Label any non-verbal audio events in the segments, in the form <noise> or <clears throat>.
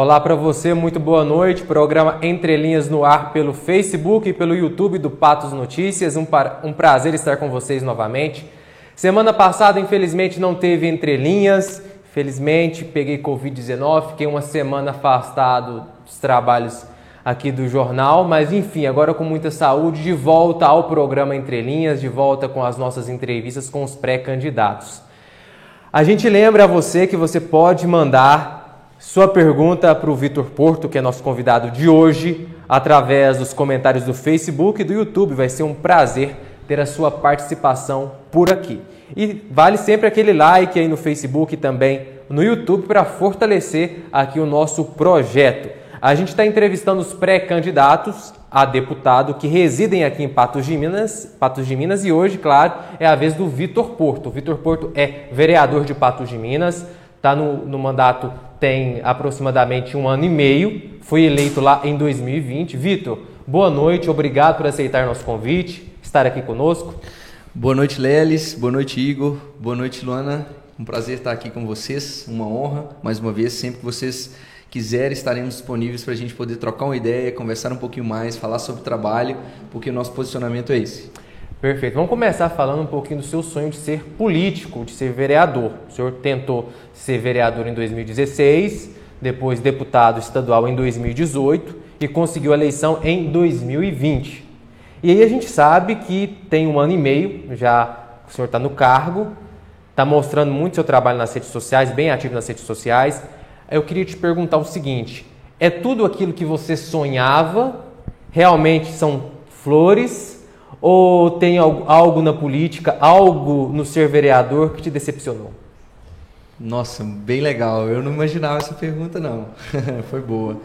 Olá para você, muito boa noite. Programa Entre Linhas no ar pelo Facebook e pelo YouTube do Patos Notícias. Um, um prazer estar com vocês novamente. Semana passada, infelizmente, não teve Entre Linhas. Felizmente, peguei Covid-19, fiquei uma semana afastado dos trabalhos aqui do jornal, mas enfim, agora com muita saúde, de volta ao programa Entre Linhas, de volta com as nossas entrevistas com os pré-candidatos. A gente lembra a você que você pode mandar sua pergunta para o Vitor Porto, que é nosso convidado de hoje, através dos comentários do Facebook e do YouTube. Vai ser um prazer ter a sua participação por aqui. E vale sempre aquele like aí no Facebook e também no YouTube para fortalecer aqui o nosso projeto. A gente está entrevistando os pré-candidatos a deputado que residem aqui em Patos de Minas, Patos de Minas e hoje, claro, é a vez do Vitor Porto. Vitor Porto é vereador de Patos de Minas, está no, no mandato tem aproximadamente um ano e meio, foi eleito lá em 2020. Vitor, boa noite, obrigado por aceitar nosso convite, estar aqui conosco. Boa noite, Lelis, boa noite, Igor, boa noite, Luana. Um prazer estar aqui com vocês, uma honra, mais uma vez, sempre que vocês quiserem, estaremos disponíveis para a gente poder trocar uma ideia, conversar um pouquinho mais, falar sobre trabalho, porque o nosso posicionamento é esse. Perfeito. Vamos começar falando um pouquinho do seu sonho de ser político, de ser vereador. O senhor tentou ser vereador em 2016, depois deputado estadual em 2018 e conseguiu a eleição em 2020. E aí a gente sabe que tem um ano e meio, já o senhor está no cargo, está mostrando muito seu trabalho nas redes sociais, bem ativo nas redes sociais. Eu queria te perguntar o seguinte: é tudo aquilo que você sonhava? Realmente são flores? Ou tem algo na política, algo no ser vereador que te decepcionou? Nossa, bem legal. Eu não imaginava essa pergunta, não. <laughs> Foi boa.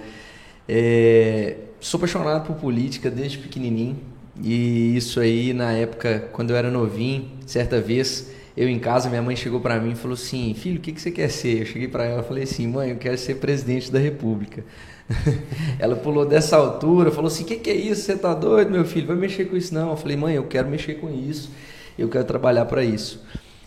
É, sou apaixonado por política desde pequenininho. E isso aí, na época, quando eu era novinho, certa vez, eu em casa, minha mãe chegou para mim e falou assim: Filho, o que, que você quer ser? Eu cheguei para ela e falei assim: Mãe, eu quero ser presidente da República. <laughs> Ela pulou dessa altura, falou assim: que, que é isso? Você tá doido, meu filho? Vai mexer com isso não. Eu falei: Mãe, eu quero mexer com isso, eu quero trabalhar para isso.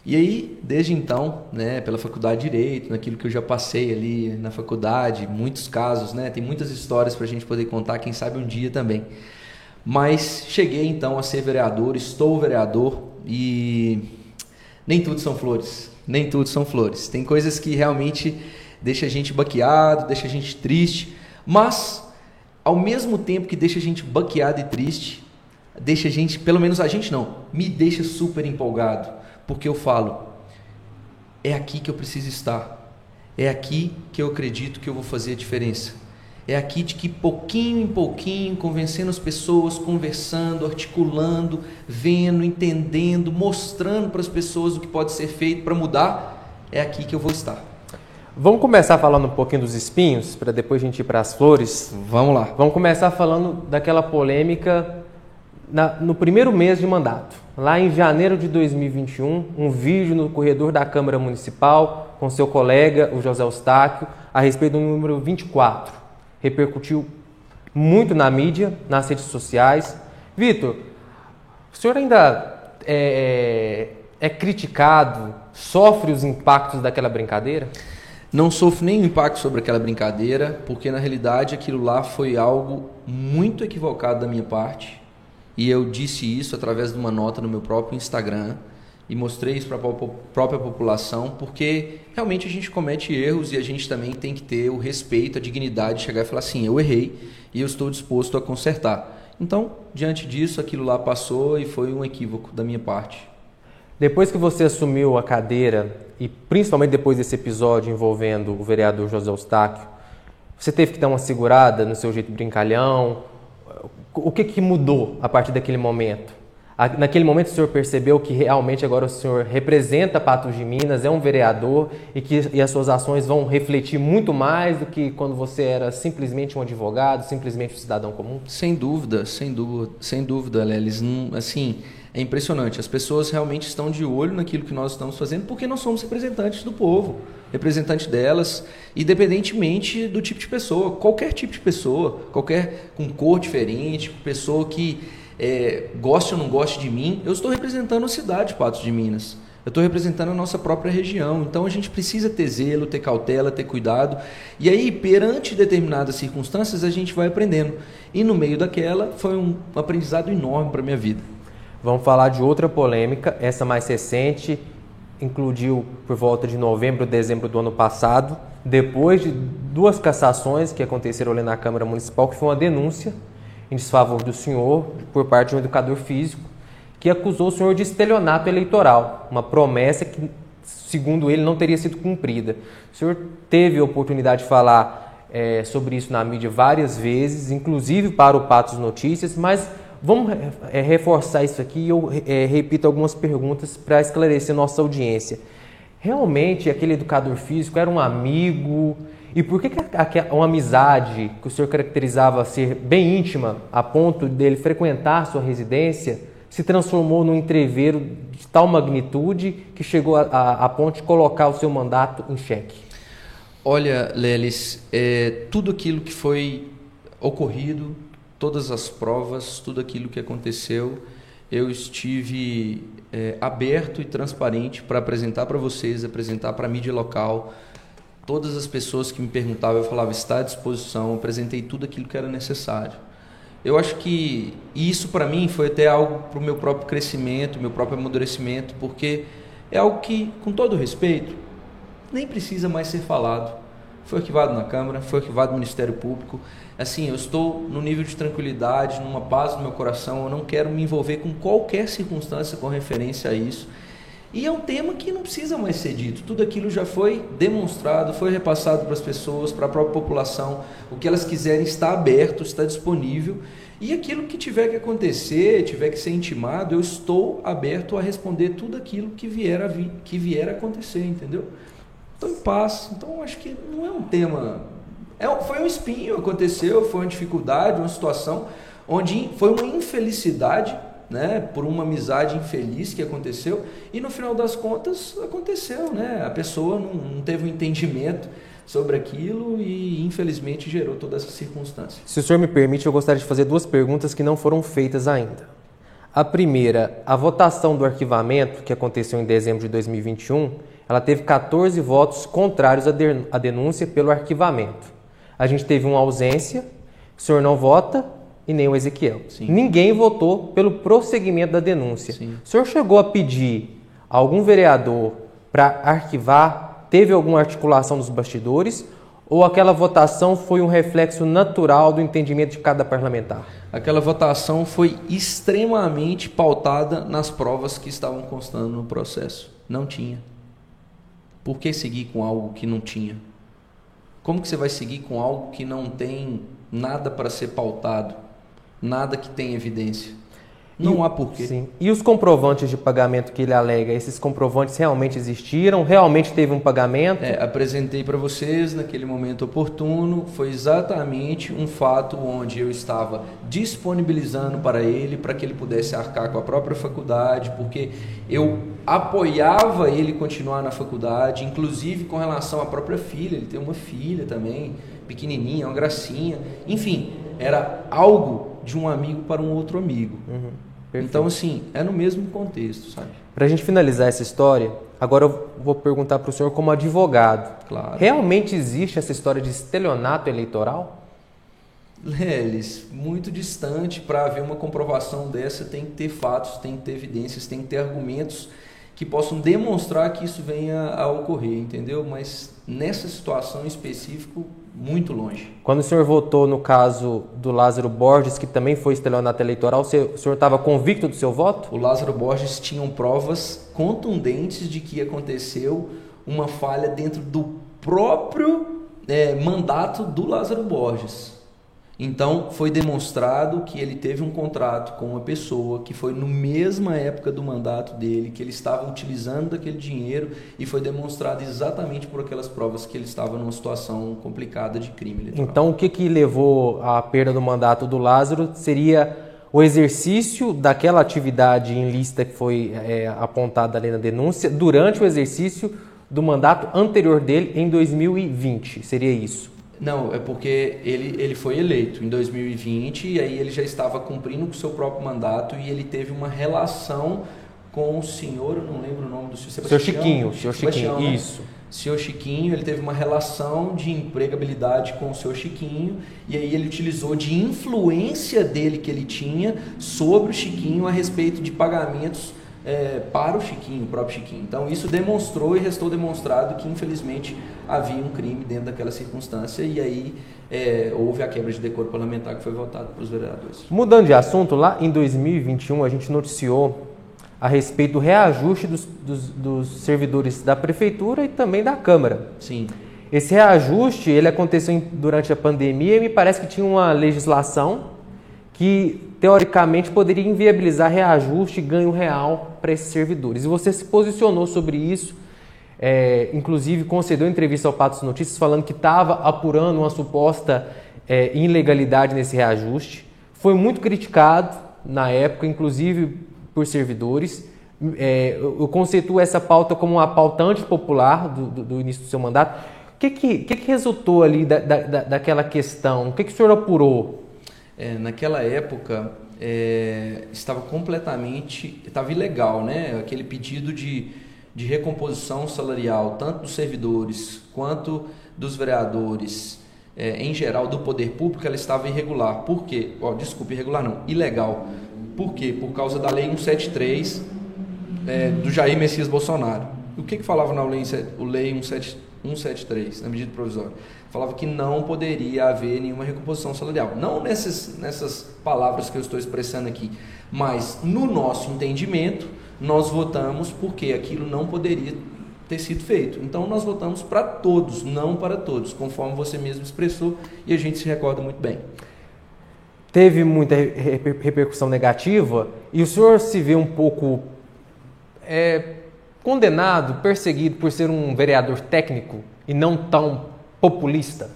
E aí, desde então, né, pela faculdade de Direito, naquilo que eu já passei ali na faculdade, muitos casos, né, tem muitas histórias para a gente poder contar, quem sabe um dia também. Mas cheguei então a ser vereador, estou vereador e nem tudo são flores, nem tudo são flores. Tem coisas que realmente deixa a gente baqueado, deixa a gente triste, mas, ao mesmo tempo que deixa a gente baqueado e triste, deixa a gente, pelo menos a gente não, me deixa super empolgado, porque eu falo, é aqui que eu preciso estar. É aqui que eu acredito que eu vou fazer a diferença. É aqui de que pouquinho em pouquinho, convencendo as pessoas, conversando, articulando, vendo, entendendo, mostrando para as pessoas o que pode ser feito para mudar, é aqui que eu vou estar. Vamos começar falando um pouquinho dos espinhos, para depois a gente ir para as flores? Vamos lá. Vamos começar falando daquela polêmica na, no primeiro mês de mandato. Lá em janeiro de 2021, um vídeo no corredor da Câmara Municipal com seu colega, o José Eustáquio, a respeito do número 24. Repercutiu muito na mídia, nas redes sociais. Vitor, o senhor ainda é, é, é criticado, sofre os impactos daquela brincadeira? Não sofro nenhum impacto sobre aquela brincadeira, porque na realidade aquilo lá foi algo muito equivocado da minha parte. E eu disse isso através de uma nota no meu próprio Instagram e mostrei isso para a própria população, porque realmente a gente comete erros e a gente também tem que ter o respeito, a dignidade de chegar e falar assim: eu errei e eu estou disposto a consertar. Então, diante disso, aquilo lá passou e foi um equívoco da minha parte. Depois que você assumiu a cadeira, e principalmente depois desse episódio envolvendo o vereador José Eustáquio, você teve que dar uma segurada no seu jeito brincalhão? O que, que mudou a partir daquele momento? Naquele momento o senhor percebeu que realmente agora o senhor representa Patos de Minas, é um vereador e que e as suas ações vão refletir muito mais do que quando você era simplesmente um advogado, simplesmente um cidadão comum? Sem dúvida, sem dúvida, sem dúvida, Lelis. Assim, é impressionante. As pessoas realmente estão de olho naquilo que nós estamos fazendo porque nós somos representantes do povo, representantes delas, independentemente do tipo de pessoa, qualquer tipo de pessoa, qualquer com cor diferente, pessoa que é, goste ou não goste de mim, eu estou representando a cidade de Patos de Minas. Eu estou representando a nossa própria região. Então a gente precisa ter zelo, ter cautela, ter cuidado. E aí, perante determinadas circunstâncias, a gente vai aprendendo. E no meio daquela, foi um aprendizado enorme para minha vida. Vamos falar de outra polêmica, essa mais recente, incluiu por volta de novembro, dezembro do ano passado, depois de duas cassações que aconteceram ali na Câmara Municipal, que foi uma denúncia em desfavor do senhor por parte de um educador físico que acusou o senhor de estelionato eleitoral, uma promessa que, segundo ele, não teria sido cumprida. O senhor teve a oportunidade de falar é, sobre isso na mídia várias vezes, inclusive para o Patos Notícias, mas vamos é, reforçar isso aqui e eu é, repito algumas perguntas para esclarecer nossa audiência. Realmente aquele educador físico era um amigo? E por que, que uma amizade que o senhor caracterizava ser bem íntima, a ponto dele frequentar sua residência, se transformou num entreveiro de tal magnitude que chegou a, a, a ponto de colocar o seu mandato em xeque? Olha, Lelis, é, tudo aquilo que foi ocorrido, todas as provas, tudo aquilo que aconteceu, eu estive é, aberto e transparente para apresentar para vocês, apresentar para a mídia local. Todas as pessoas que me perguntavam, eu falava, está à disposição, apresentei tudo aquilo que era necessário. Eu acho que isso para mim foi até algo para o meu próprio crescimento, meu próprio amadurecimento, porque é algo que, com todo respeito, nem precisa mais ser falado. Foi arquivado na Câmara, foi arquivado no Ministério Público. Assim, eu estou no nível de tranquilidade, numa paz no meu coração, eu não quero me envolver com qualquer circunstância com referência a isso. E é um tema que não precisa mais ser dito. Tudo aquilo já foi demonstrado, foi repassado para as pessoas, para a própria população. O que elas quiserem está aberto, está disponível. E aquilo que tiver que acontecer, tiver que ser intimado, eu estou aberto a responder tudo aquilo que vier a, vi, que vier a acontecer, entendeu? Estou em paz. Então, acho que não é um tema. É, foi um espinho, aconteceu, foi uma dificuldade, uma situação onde foi uma infelicidade né, por uma amizade infeliz que aconteceu e no final das contas aconteceu, né? A pessoa não, não teve um entendimento sobre aquilo e infelizmente gerou toda essa circunstância. Se o senhor me permite, eu gostaria de fazer duas perguntas que não foram feitas ainda. A primeira, a votação do arquivamento que aconteceu em dezembro de 2021, ela teve 14 votos contrários à denúncia pelo arquivamento. A gente teve uma ausência, o senhor não vota, e nem o Ezequiel. Sim. Ninguém votou pelo prosseguimento da denúncia. Sim. O senhor chegou a pedir a algum vereador para arquivar? Teve alguma articulação dos bastidores? Ou aquela votação foi um reflexo natural do entendimento de cada parlamentar? Aquela votação foi extremamente pautada nas provas que estavam constando no processo. Não tinha. Por que seguir com algo que não tinha? Como que você vai seguir com algo que não tem nada para ser pautado? nada que tenha evidência. Não e, há porquê. Sim. E os comprovantes de pagamento que ele alega, esses comprovantes realmente existiram? Realmente teve um pagamento? É, apresentei para vocês naquele momento oportuno. Foi exatamente um fato onde eu estava disponibilizando para ele, para que ele pudesse arcar com a própria faculdade, porque eu apoiava ele continuar na faculdade, inclusive com relação à própria filha. Ele tem uma filha também, pequenininha, uma gracinha. Enfim, era algo de um amigo para um outro amigo. Uhum, então, assim, é no mesmo contexto, sabe? Para a gente finalizar essa história, agora eu vou perguntar para o senhor como advogado. Claro. Realmente existe essa história de estelionato eleitoral? Lelis, muito distante para haver uma comprovação dessa, tem que ter fatos, tem que ter evidências, tem que ter argumentos que possam demonstrar que isso venha a ocorrer, entendeu? Mas nessa situação em específico, muito longe. Quando o senhor votou no caso do Lázaro Borges, que também foi estelionato eleitoral, o senhor estava convicto do seu voto? O Lázaro Borges tinha provas contundentes de que aconteceu uma falha dentro do próprio é, mandato do Lázaro Borges. Então foi demonstrado que ele teve um contrato com uma pessoa que foi no mesma época do mandato dele, que ele estava utilizando daquele dinheiro e foi demonstrado exatamente por aquelas provas que ele estava numa situação complicada de crime. Então o que, que levou à perda do mandato do Lázaro seria o exercício daquela atividade ilícita que foi é, apontada ali na denúncia durante o exercício do mandato anterior dele em 2020. Seria isso? Não, é porque ele, ele foi eleito em 2020 e aí ele já estava cumprindo com o seu próprio mandato e ele teve uma relação com o senhor, eu não lembro o nome do senhor, Sebastião, Seu Chiquinho, Senhor Chiquinho, né? isso. Senhor Chiquinho, ele teve uma relação de empregabilidade com o Senhor Chiquinho e aí ele utilizou de influência dele que ele tinha sobre o Chiquinho a respeito de pagamentos é, para o Chiquinho, o próprio Chiquinho. Então isso demonstrou e restou demonstrado que infelizmente havia um crime dentro daquela circunstância e aí é, houve a quebra de decoro parlamentar que foi votado pelos vereadores. Mudando de assunto, lá em 2021 a gente noticiou a respeito do reajuste dos, dos, dos, servidores da prefeitura e também da Câmara. Sim. Esse reajuste ele aconteceu durante a pandemia e me parece que tinha uma legislação que teoricamente poderia inviabilizar reajuste e ganho real para esses servidores. E você se posicionou sobre isso, é, inclusive concedeu entrevista ao Patos Notícias falando que estava apurando uma suposta é, ilegalidade nesse reajuste. Foi muito criticado na época, inclusive por servidores. É, eu conceituo essa pauta como uma pauta antipopular do, do, do início do seu mandato. O que, que, que, que resultou ali da, da, daquela questão? O que, que o senhor apurou? É, naquela época é, estava completamente, estava ilegal, né? Aquele pedido de, de recomposição salarial, tanto dos servidores quanto dos vereadores, é, em geral do poder público, ela estava irregular. Por quê? Oh, desculpe, irregular não, ilegal. Por quê? Por causa da Lei 173 é, do Jair Messias Bolsonaro. O que, que falava na Lei, lei 173, na medida provisória? Falava que não poderia haver nenhuma recomposição salarial. Não nessas, nessas palavras que eu estou expressando aqui, mas no nosso entendimento, nós votamos porque aquilo não poderia ter sido feito. Então nós votamos para todos, não para todos, conforme você mesmo expressou e a gente se recorda muito bem teve muita repercussão negativa e o senhor se vê um pouco é, condenado, perseguido por ser um vereador técnico e não tão populista?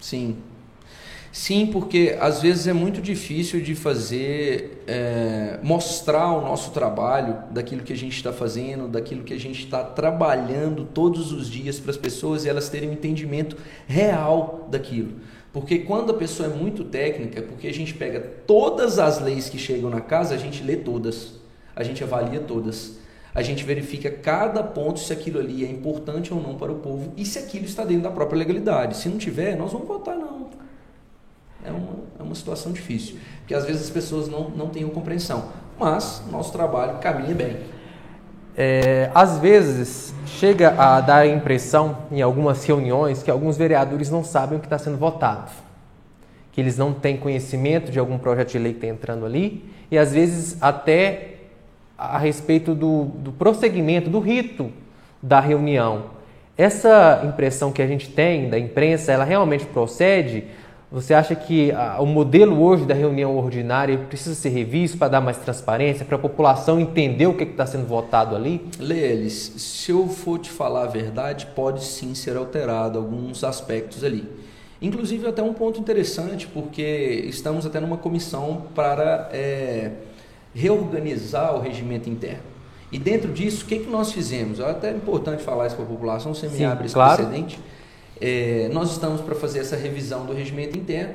Sim. Sim, porque às vezes é muito difícil de fazer, é, mostrar o nosso trabalho, daquilo que a gente está fazendo, daquilo que a gente está trabalhando todos os dias para as pessoas e elas terem um entendimento real daquilo. Porque quando a pessoa é muito técnica, é porque a gente pega todas as leis que chegam na casa, a gente lê todas, a gente avalia todas. A gente verifica cada ponto se aquilo ali é importante ou não para o povo e se aquilo está dentro da própria legalidade. Se não tiver, nós vamos votar não. É uma, é uma situação difícil, porque às vezes as pessoas não, não têm compreensão. Mas nosso trabalho caminha bem. É, às vezes chega a dar a impressão em algumas reuniões que alguns vereadores não sabem o que está sendo votado, que eles não têm conhecimento de algum projeto de lei que está entrando ali e às vezes até a respeito do, do prosseguimento, do rito da reunião. Essa impressão que a gente tem da imprensa, ela realmente procede você acha que o modelo hoje da reunião ordinária precisa ser revisto para dar mais transparência, para a população entender o que está sendo votado ali? Leelis, se eu for te falar a verdade, pode sim ser alterado alguns aspectos ali. Inclusive até um ponto interessante, porque estamos até numa comissão para é, reorganizar o regimento interno. E dentro disso, o que, que nós fizemos? É até importante falar isso para a população, você me sim, abre esse claro. precedente. É, nós estamos para fazer essa revisão do regimento interno.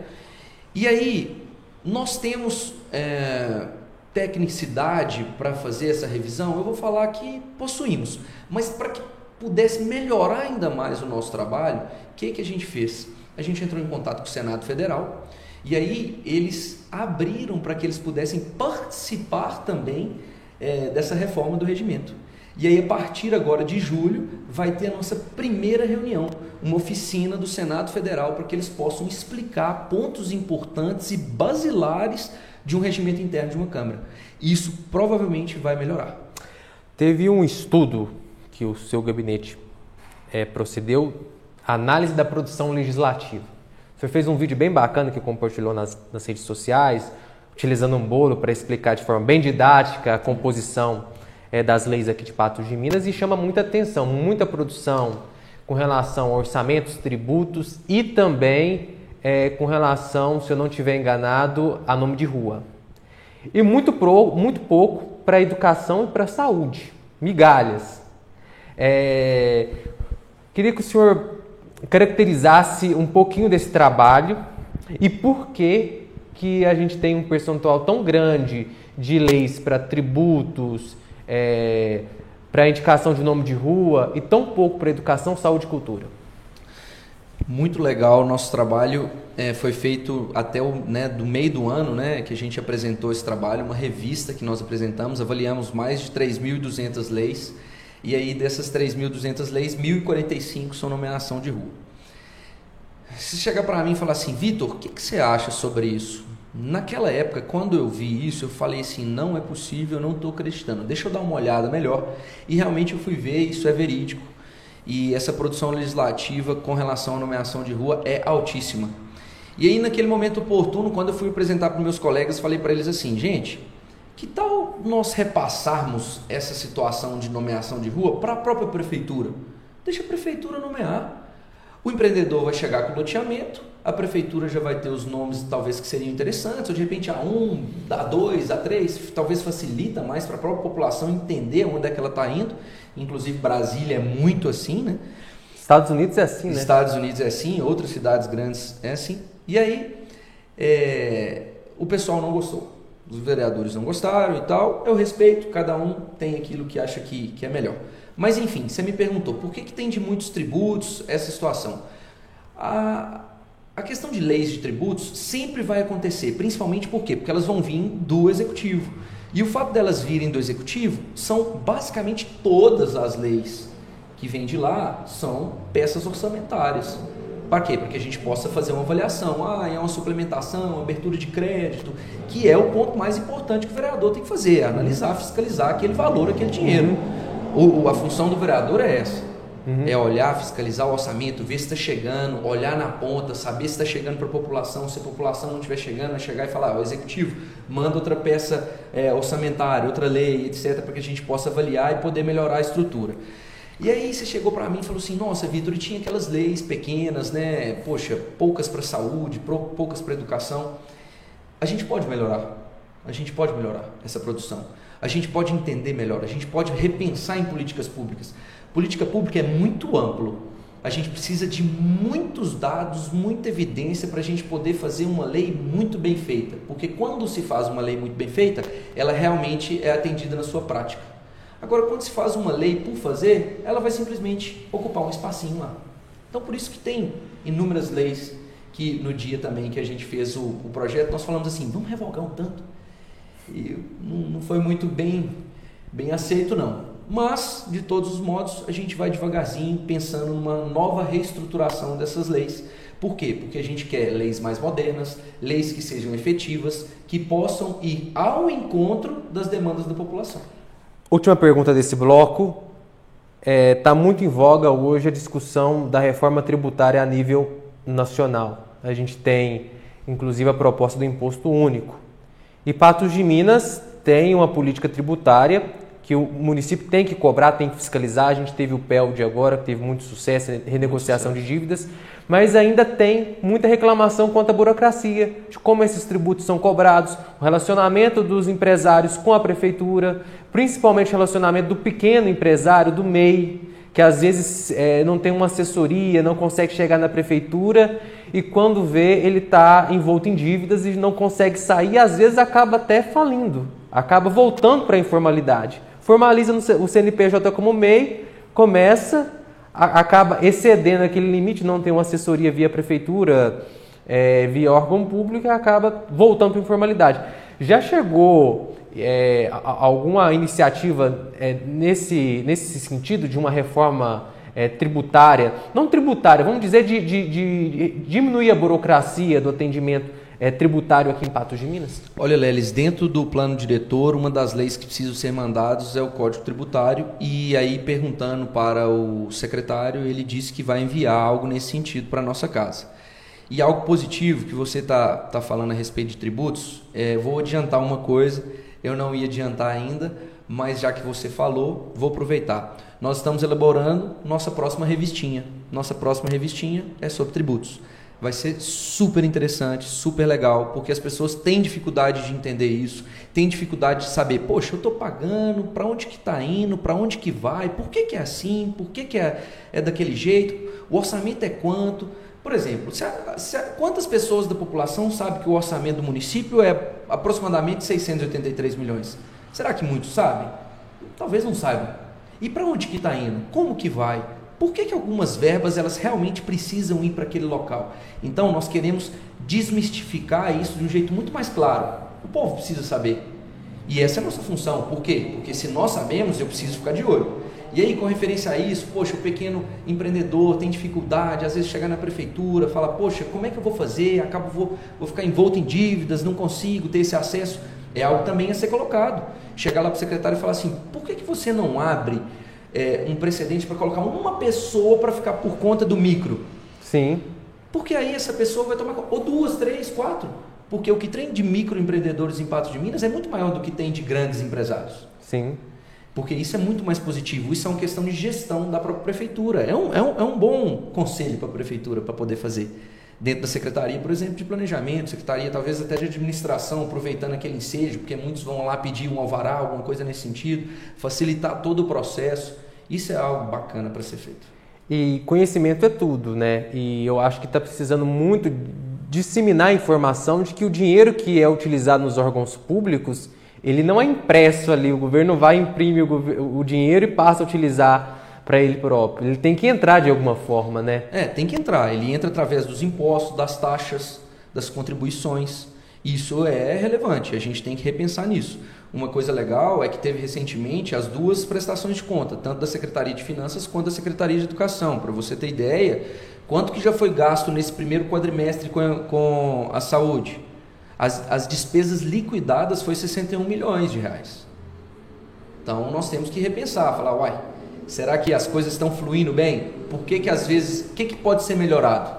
E aí, nós temos é, tecnicidade para fazer essa revisão? Eu vou falar que possuímos. Mas para que pudesse melhorar ainda mais o nosso trabalho, o que, que a gente fez? A gente entrou em contato com o Senado Federal e aí eles abriram para que eles pudessem participar também é, dessa reforma do regimento. E aí, a partir agora de julho, vai ter a nossa primeira reunião, uma oficina do Senado Federal para que eles possam explicar pontos importantes e basilares de um regimento interno de uma Câmara. Isso provavelmente vai melhorar. Teve um estudo que o seu gabinete é, procedeu, análise da produção legislativa. Você fez um vídeo bem bacana que compartilhou nas, nas redes sociais, utilizando um bolo para explicar de forma bem didática a composição é, das leis aqui de Patos de Minas e chama muita atenção, muita produção com relação a orçamentos, tributos e também é, com relação, se eu não estiver enganado, a nome de rua. E muito, pro, muito pouco para educação e para saúde, migalhas. É, queria que o senhor caracterizasse um pouquinho desse trabalho e por que, que a gente tem um percentual tão grande de leis para tributos, é, para indicação de nome de rua e tão pouco para educação, saúde e cultura? Muito legal, nosso trabalho é, foi feito até o né, do meio do ano, né, que a gente apresentou esse trabalho, uma revista que nós apresentamos, avaliamos mais de 3.200 leis, e aí dessas 3.200 leis, 1.045 são nomeação de rua. Se chegar para mim e falar assim, Vitor, o que, que você acha sobre isso? Naquela época, quando eu vi isso, eu falei assim: não é possível, eu não estou acreditando. Deixa eu dar uma olhada melhor. E realmente eu fui ver, isso é verídico. E essa produção legislativa com relação à nomeação de rua é altíssima. E aí, naquele momento oportuno, quando eu fui apresentar para meus colegas, falei para eles assim: gente, que tal nós repassarmos essa situação de nomeação de rua para a própria prefeitura? Deixa a prefeitura nomear. O empreendedor vai chegar com o loteamento, a prefeitura já vai ter os nomes talvez que seriam interessantes, ou de repente A1, A2, A3, talvez facilita mais para a própria população entender onde é que ela está indo. Inclusive Brasília é muito assim, né? Estados Unidos é assim, né? Estados Unidos é assim, outras cidades grandes é assim. E aí, é, o pessoal não gostou. Os vereadores não gostaram e tal. Eu respeito, cada um tem aquilo que acha que, que é melhor. Mas enfim, você me perguntou por que, que tem de muitos tributos essa situação? A, a questão de leis de tributos sempre vai acontecer, principalmente por quê? Porque elas vão vir do executivo. E o fato delas virem do executivo são basicamente todas as leis que vêm de lá são peças orçamentárias. Para quê? Para que a gente possa fazer uma avaliação. Ah, é uma suplementação, uma abertura de crédito, que é o ponto mais importante que o vereador tem que fazer, é analisar, fiscalizar aquele valor, aquele dinheiro. O, a função do vereador é essa. Uhum. É olhar, fiscalizar o orçamento, ver se está chegando, olhar na ponta, saber se está chegando para a população. Se a população não estiver chegando, é chegar e falar: o executivo manda outra peça é, orçamentária, outra lei, etc., para que a gente possa avaliar e poder melhorar a estrutura. E aí você chegou para mim e falou assim: Nossa, Vitor, tinha aquelas leis pequenas, né? Poxa, poucas para saúde, poucas para educação. A gente pode melhorar. A gente pode melhorar essa produção a gente pode entender melhor, a gente pode repensar em políticas públicas. Política pública é muito amplo. A gente precisa de muitos dados, muita evidência para a gente poder fazer uma lei muito bem feita. Porque quando se faz uma lei muito bem feita, ela realmente é atendida na sua prática. Agora, quando se faz uma lei por fazer, ela vai simplesmente ocupar um espacinho lá. Então, por isso que tem inúmeras leis que no dia também que a gente fez o, o projeto, nós falamos assim, vamos revogar um tanto e não foi muito bem, bem aceito, não. Mas, de todos os modos, a gente vai devagarzinho pensando numa nova reestruturação dessas leis. Por quê? Porque a gente quer leis mais modernas, leis que sejam efetivas, que possam ir ao encontro das demandas da população. Última pergunta desse bloco. Está é, tá muito em voga hoje a discussão da reforma tributária a nível nacional. A gente tem, inclusive, a proposta do imposto único. E Patos de Minas tem uma política tributária que o município tem que cobrar, tem que fiscalizar. A gente teve o PELD agora, que teve muito sucesso, renegociação de dívidas, mas ainda tem muita reclamação quanto à burocracia, de como esses tributos são cobrados, o relacionamento dos empresários com a prefeitura, principalmente o relacionamento do pequeno empresário, do MEI, que às vezes é, não tem uma assessoria, não consegue chegar na prefeitura e quando vê ele está envolto em dívidas e não consegue sair, às vezes acaba até falindo, acaba voltando para a informalidade. Formaliza o CNPJ como MEI, começa, a, acaba excedendo aquele limite, não tem uma assessoria via prefeitura, é, via órgão público acaba voltando para informalidade. Já chegou é, alguma iniciativa é, nesse, nesse sentido de uma reforma é, tributária, não tributária, vamos dizer de, de, de, diminuir a burocracia do atendimento é, tributário aqui em Patos de Minas? Olha, Lelis, dentro do plano diretor, uma das leis que precisam ser mandadas é o Código Tributário e aí perguntando para o secretário, ele disse que vai enviar algo nesse sentido para a nossa casa. E algo positivo que você está tá falando a respeito de tributos, é, vou adiantar uma coisa, eu não ia adiantar ainda, mas já que você falou, vou aproveitar. Nós estamos elaborando nossa próxima revistinha. Nossa próxima revistinha é sobre tributos. Vai ser super interessante, super legal, porque as pessoas têm dificuldade de entender isso, têm dificuldade de saber, poxa, eu estou pagando, para onde que está indo, para onde que vai, por que, que é assim, por que, que é, é daquele jeito, o orçamento é quanto. Por exemplo, se a, se a, quantas pessoas da população sabem que o orçamento do município é aproximadamente 683 milhões? Será que muitos sabem? Talvez não saibam. E para onde que está indo? Como que vai? Por que, que algumas verbas elas realmente precisam ir para aquele local? Então nós queremos desmistificar isso de um jeito muito mais claro. O povo precisa saber. E essa é a nossa função. Por quê? Porque se nós sabemos, eu preciso ficar de olho. E aí, com referência a isso, poxa, o pequeno empreendedor tem dificuldade, às vezes chegar na prefeitura, fala, poxa, como é que eu vou fazer? Acabo, vou, vou ficar envolto em dívidas, não consigo ter esse acesso. É algo também a ser colocado. Chegar lá para o secretário e falar assim, por que, que você não abre é, um precedente para colocar uma pessoa para ficar por conta do micro? Sim. Porque aí essa pessoa vai tomar ou duas, três, quatro. Porque o que tem de microempreendedores em Patos de Minas é muito maior do que tem de grandes empresários. Sim. Porque isso é muito mais positivo. Isso é uma questão de gestão da própria prefeitura. É um, é um, é um bom conselho para a prefeitura para poder fazer. Dentro da secretaria, por exemplo, de planejamento, secretaria talvez até de administração, aproveitando aquele ensejo, porque muitos vão lá pedir um alvará, alguma coisa nesse sentido, facilitar todo o processo. Isso é algo bacana para ser feito. E conhecimento é tudo, né? E eu acho que está precisando muito disseminar a informação de que o dinheiro que é utilizado nos órgãos públicos, ele não é impresso ali, o governo vai imprimir o, o dinheiro e passa a utilizar para ele próprio. Ele tem que entrar de alguma forma, né? É, tem que entrar. Ele entra através dos impostos, das taxas, das contribuições. Isso é relevante, a gente tem que repensar nisso. Uma coisa legal é que teve recentemente as duas prestações de conta, tanto da Secretaria de Finanças quanto da Secretaria de Educação. Para você ter ideia, quanto que já foi gasto nesse primeiro quadrimestre com a, com a saúde? As, as despesas liquidadas foi 61 milhões de reais. Então nós temos que repensar, falar, uai, será que as coisas estão fluindo bem? Por que, que às vezes, o que, que pode ser melhorado?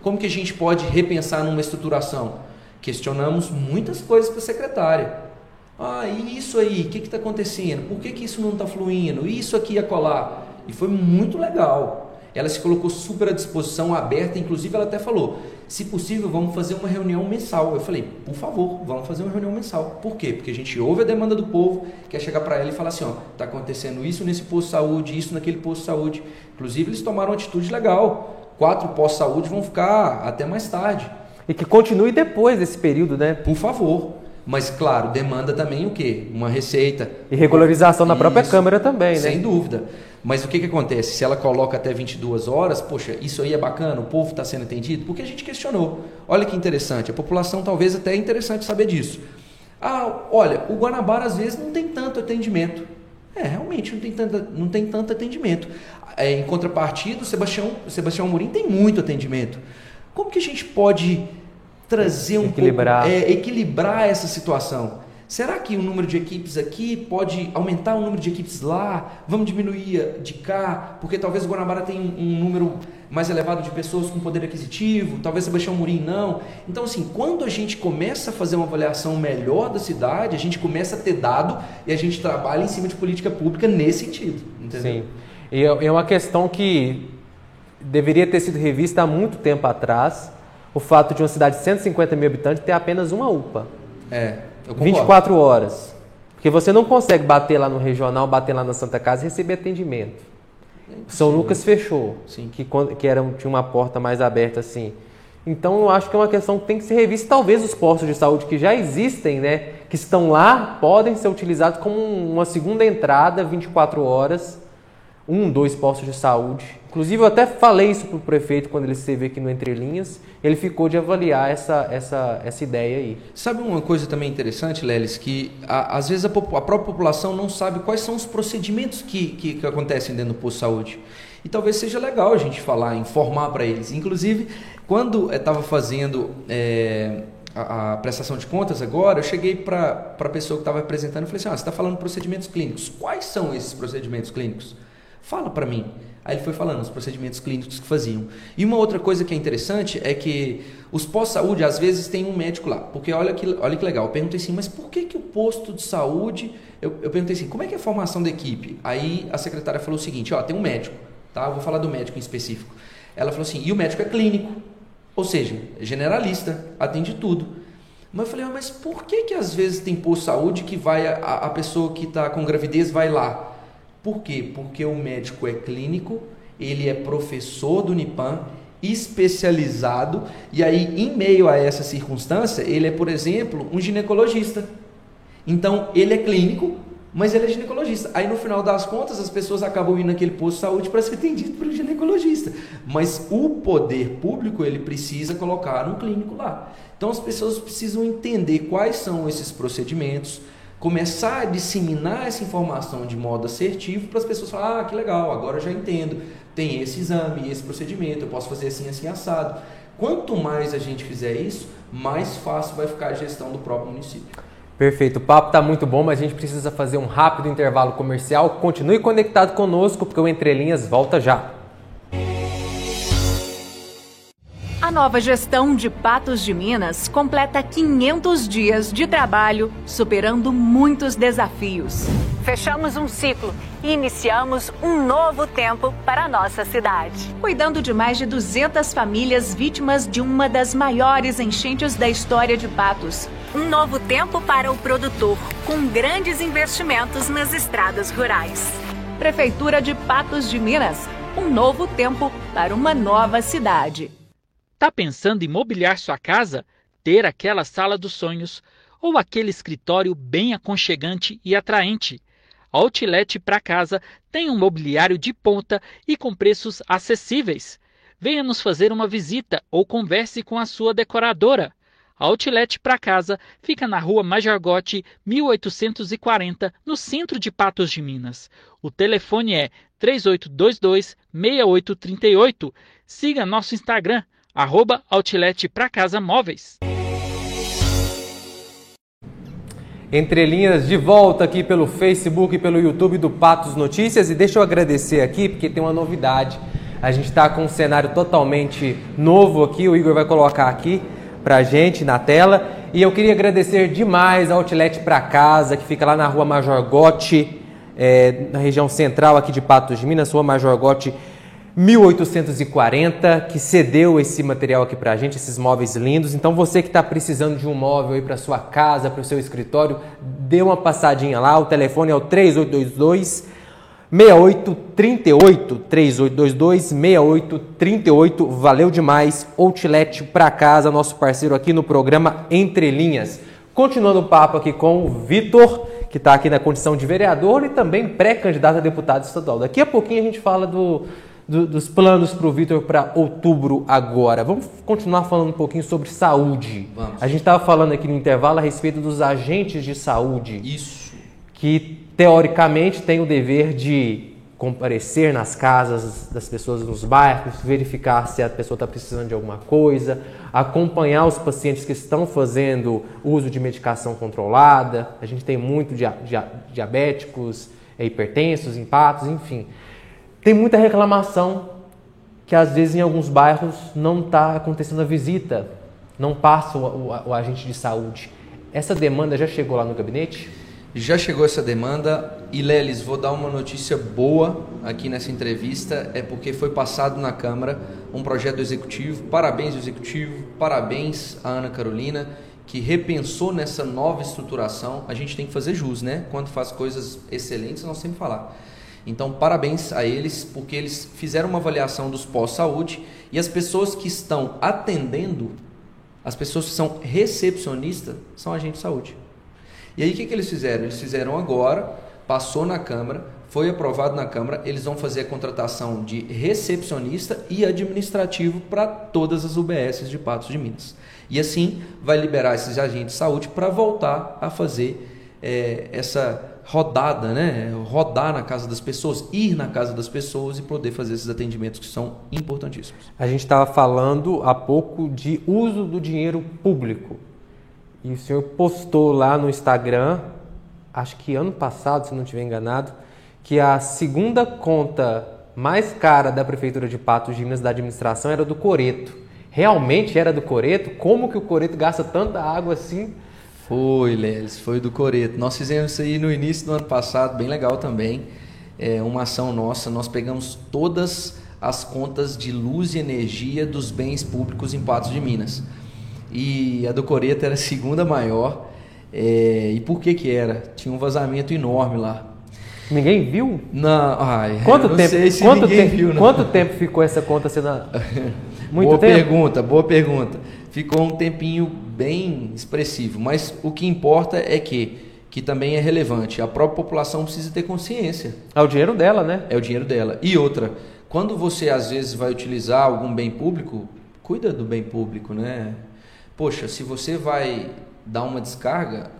Como que a gente pode repensar numa estruturação? Questionamos muitas coisas para a secretária. Ah, e isso aí, o que está acontecendo? Por que, que isso não está fluindo? Isso aqui ia colar. E foi muito legal. Ela se colocou super à disposição, aberta, inclusive ela até falou: se possível, vamos fazer uma reunião mensal. Eu falei: por favor, vamos fazer uma reunião mensal. Por quê? Porque a gente ouve a demanda do povo, quer chegar para ela e falar assim: ó, está acontecendo isso nesse posto de saúde, isso naquele posto de saúde. Inclusive, eles tomaram uma atitude legal. Quatro postos de saúde vão ficar até mais tarde. E que continue depois desse período, né? Por favor. Mas, claro, demanda também o quê? Uma receita. E regularização na própria Câmara também, né? Sem dúvida. Mas o que, que acontece? Se ela coloca até 22 horas, poxa, isso aí é bacana, o povo está sendo atendido? Porque a gente questionou. Olha que interessante, a população talvez até é interessante saber disso. Ah, olha, o Guanabara às vezes não tem tanto atendimento. É, realmente não tem, tanta, não tem tanto atendimento. É, em contrapartida, o Sebastião, o Sebastião Amorim tem muito atendimento. Como que a gente pode trazer um equilibrar. pouco, é, equilibrar essa situação. Será que o número de equipes aqui pode aumentar o número de equipes lá? Vamos diminuir de cá? Porque talvez o Guanabara tenha um, um número mais elevado de pessoas com poder aquisitivo, talvez Sebastião Murim não. Então, assim, quando a gente começa a fazer uma avaliação melhor da cidade, a gente começa a ter dado e a gente trabalha em cima de política pública nesse sentido. Entendeu? Sim. E é, é uma questão que deveria ter sido revista há muito tempo atrás o fato de uma cidade de 150 mil habitantes ter apenas uma UPA. É, eu concordo. 24 horas. Porque você não consegue bater lá no regional, bater lá na Santa Casa e receber atendimento. São Sim. Lucas fechou, Sim. Que, que era, tinha uma porta mais aberta assim. Então eu acho que é uma questão que tem que ser revista. Talvez os postos de saúde que já existem, né, que estão lá, podem ser utilizados como uma segunda entrada 24 horas, um, dois postos de saúde Inclusive, eu até falei isso para o prefeito quando ele esteve aqui no Entre Linhas. Ele ficou de avaliar essa, essa, essa ideia aí. Sabe uma coisa também interessante, Lelis? Que a, às vezes a, a, própria população não sabe quais são os procedimentos que, que, que acontecem dentro do posto de saúde. E talvez seja legal a gente falar, informar para eles. Inclusive, quando estava fazendo é, a, a, prestação de contas agora, eu cheguei para a pessoa que estava apresentando e falei assim: ah, você está falando procedimentos clínicos. Quais são esses procedimentos clínicos? Fala para mim. Aí ele foi falando os procedimentos clínicos que faziam. E uma outra coisa que é interessante é que os pós-saúde, às vezes, tem um médico lá. Porque olha que, olha que legal, eu perguntei assim, mas por que, que o posto de saúde. Eu, eu perguntei assim, como é que é a formação da equipe? Aí a secretária falou o seguinte: ó, tem um médico, tá? Eu vou falar do médico em específico. Ela falou assim, e o médico é clínico, ou seja, é generalista, atende tudo. Mas eu falei, mas por que, que às vezes tem posto de saúde que vai a, a pessoa que está com gravidez vai lá? Por quê? Porque o médico é clínico, ele é professor do Nipan, especializado, e aí, em meio a essa circunstância, ele é, por exemplo, um ginecologista. Então, ele é clínico, mas ele é ginecologista. Aí no final das contas as pessoas acabam indo naquele posto de saúde para ser atendido pelo ginecologista. Mas o poder público ele precisa colocar um clínico lá. Então as pessoas precisam entender quais são esses procedimentos, começar a disseminar essa informação de modo assertivo para as pessoas falarem, ah, que legal, agora já entendo, tem esse exame, esse procedimento, eu posso fazer assim, assim, assado. Quanto mais a gente fizer isso, mais fácil vai ficar a gestão do próprio município. Perfeito, o papo está muito bom, mas a gente precisa fazer um rápido intervalo comercial. Continue conectado conosco, porque o Entre Linhas volta já. Nova gestão de Patos de Minas completa 500 dias de trabalho, superando muitos desafios. Fechamos um ciclo e iniciamos um novo tempo para a nossa cidade. Cuidando de mais de 200 famílias vítimas de uma das maiores enchentes da história de Patos. Um novo tempo para o produtor, com grandes investimentos nas estradas rurais. Prefeitura de Patos de Minas. Um novo tempo para uma nova cidade. Tá pensando em mobiliar sua casa? Ter aquela sala dos sonhos ou aquele escritório bem aconchegante e atraente? Outlet para casa tem um mobiliário de ponta e com preços acessíveis. Venha nos fazer uma visita ou converse com a sua decoradora. Outlet para casa fica na rua Majorgote 1840, no centro de Patos de Minas. O telefone é 3822 6838. Siga nosso Instagram arroba Outlet para Casa Móveis. Entre linhas de volta aqui pelo Facebook e pelo YouTube do Patos Notícias e deixa eu agradecer aqui porque tem uma novidade. A gente está com um cenário totalmente novo aqui, o Igor vai colocar aqui pra gente na tela. E eu queria agradecer demais ao Outlet para Casa, que fica lá na rua Major Gotti, é, na região central aqui de Patos de Minas, rua Major Gotti 1840, que cedeu esse material aqui para a gente, esses móveis lindos. Então você que está precisando de um móvel aí para sua casa, para o seu escritório, dê uma passadinha lá. O telefone é o 3822 6838 3822 6838. Valeu demais. Outlet para casa, nosso parceiro aqui no programa Entre Linhas. Continuando o papo aqui com o Vitor, que está aqui na condição de vereador e também pré-candidato a deputado estadual. Daqui a pouquinho a gente fala do do, dos planos para o Vitor para outubro agora. Vamos continuar falando um pouquinho sobre saúde. Vamos. A gente estava falando aqui no intervalo a respeito dos agentes de saúde. Isso. Que teoricamente têm o dever de comparecer nas casas das pessoas nos bairros, verificar se a pessoa está precisando de alguma coisa, acompanhar os pacientes que estão fazendo uso de medicação controlada. A gente tem muito dia, dia, diabéticos, hipertensos, empatos, enfim. Tem muita reclamação que às vezes em alguns bairros não está acontecendo a visita, não passa o, o, o, agente de saúde. Essa demanda já chegou lá no gabinete? Já chegou essa demanda e Lelis, vou dar uma notícia boa aqui nessa entrevista, é porque foi passado na Câmara um projeto executivo. Parabéns executivo, parabéns a Ana Carolina que repensou nessa nova estruturação. A gente tem que fazer jus, né? Quando faz coisas excelentes, nós sempre falar. Então, parabéns a eles, porque eles fizeram uma avaliação dos pós-saúde e as pessoas que estão atendendo, as pessoas que são recepcionistas, são agentes de saúde. E aí, o que, que eles fizeram? Eles fizeram agora, passou na Câmara, foi aprovado na Câmara, eles vão fazer a contratação de recepcionista e administrativo para todas as UBSs de Patos de Minas. E assim, vai liberar esses agentes de saúde para voltar a fazer é, essa rodada, né? Rodar na casa das pessoas, ir na casa das pessoas e poder fazer esses atendimentos que são importantíssimos. A gente estava falando há pouco de uso do dinheiro público. E o senhor postou lá no Instagram, acho que ano passado, se não estiver enganado, que a segunda conta mais cara da prefeitura de Patos de Minas da administração era do Coreto. Realmente era do Coreto? Como que o Coreto gasta tanta água assim? Foi, Lelis, foi do Coreto. Nós fizemos isso aí no início do ano passado, bem legal também. É uma ação nossa, nós pegamos todas as contas de luz e energia dos bens públicos em Patos de Minas. E a do Coreto era a segunda maior. É, e por que que era? Tinha um vazamento enorme lá. Ninguém viu? Não, ai, quanto não tempo, se quanto tempo, viu, Quanto tempo ficou essa conta sendo <laughs> Muito boa tempo? pergunta, boa pergunta ficou um tempinho bem expressivo. Mas o que importa é que que também é relevante. A própria população precisa ter consciência. É o dinheiro dela, né? É o dinheiro dela. E outra, quando você às vezes vai utilizar algum bem público, cuida do bem público, né? Poxa, se você vai dar uma descarga,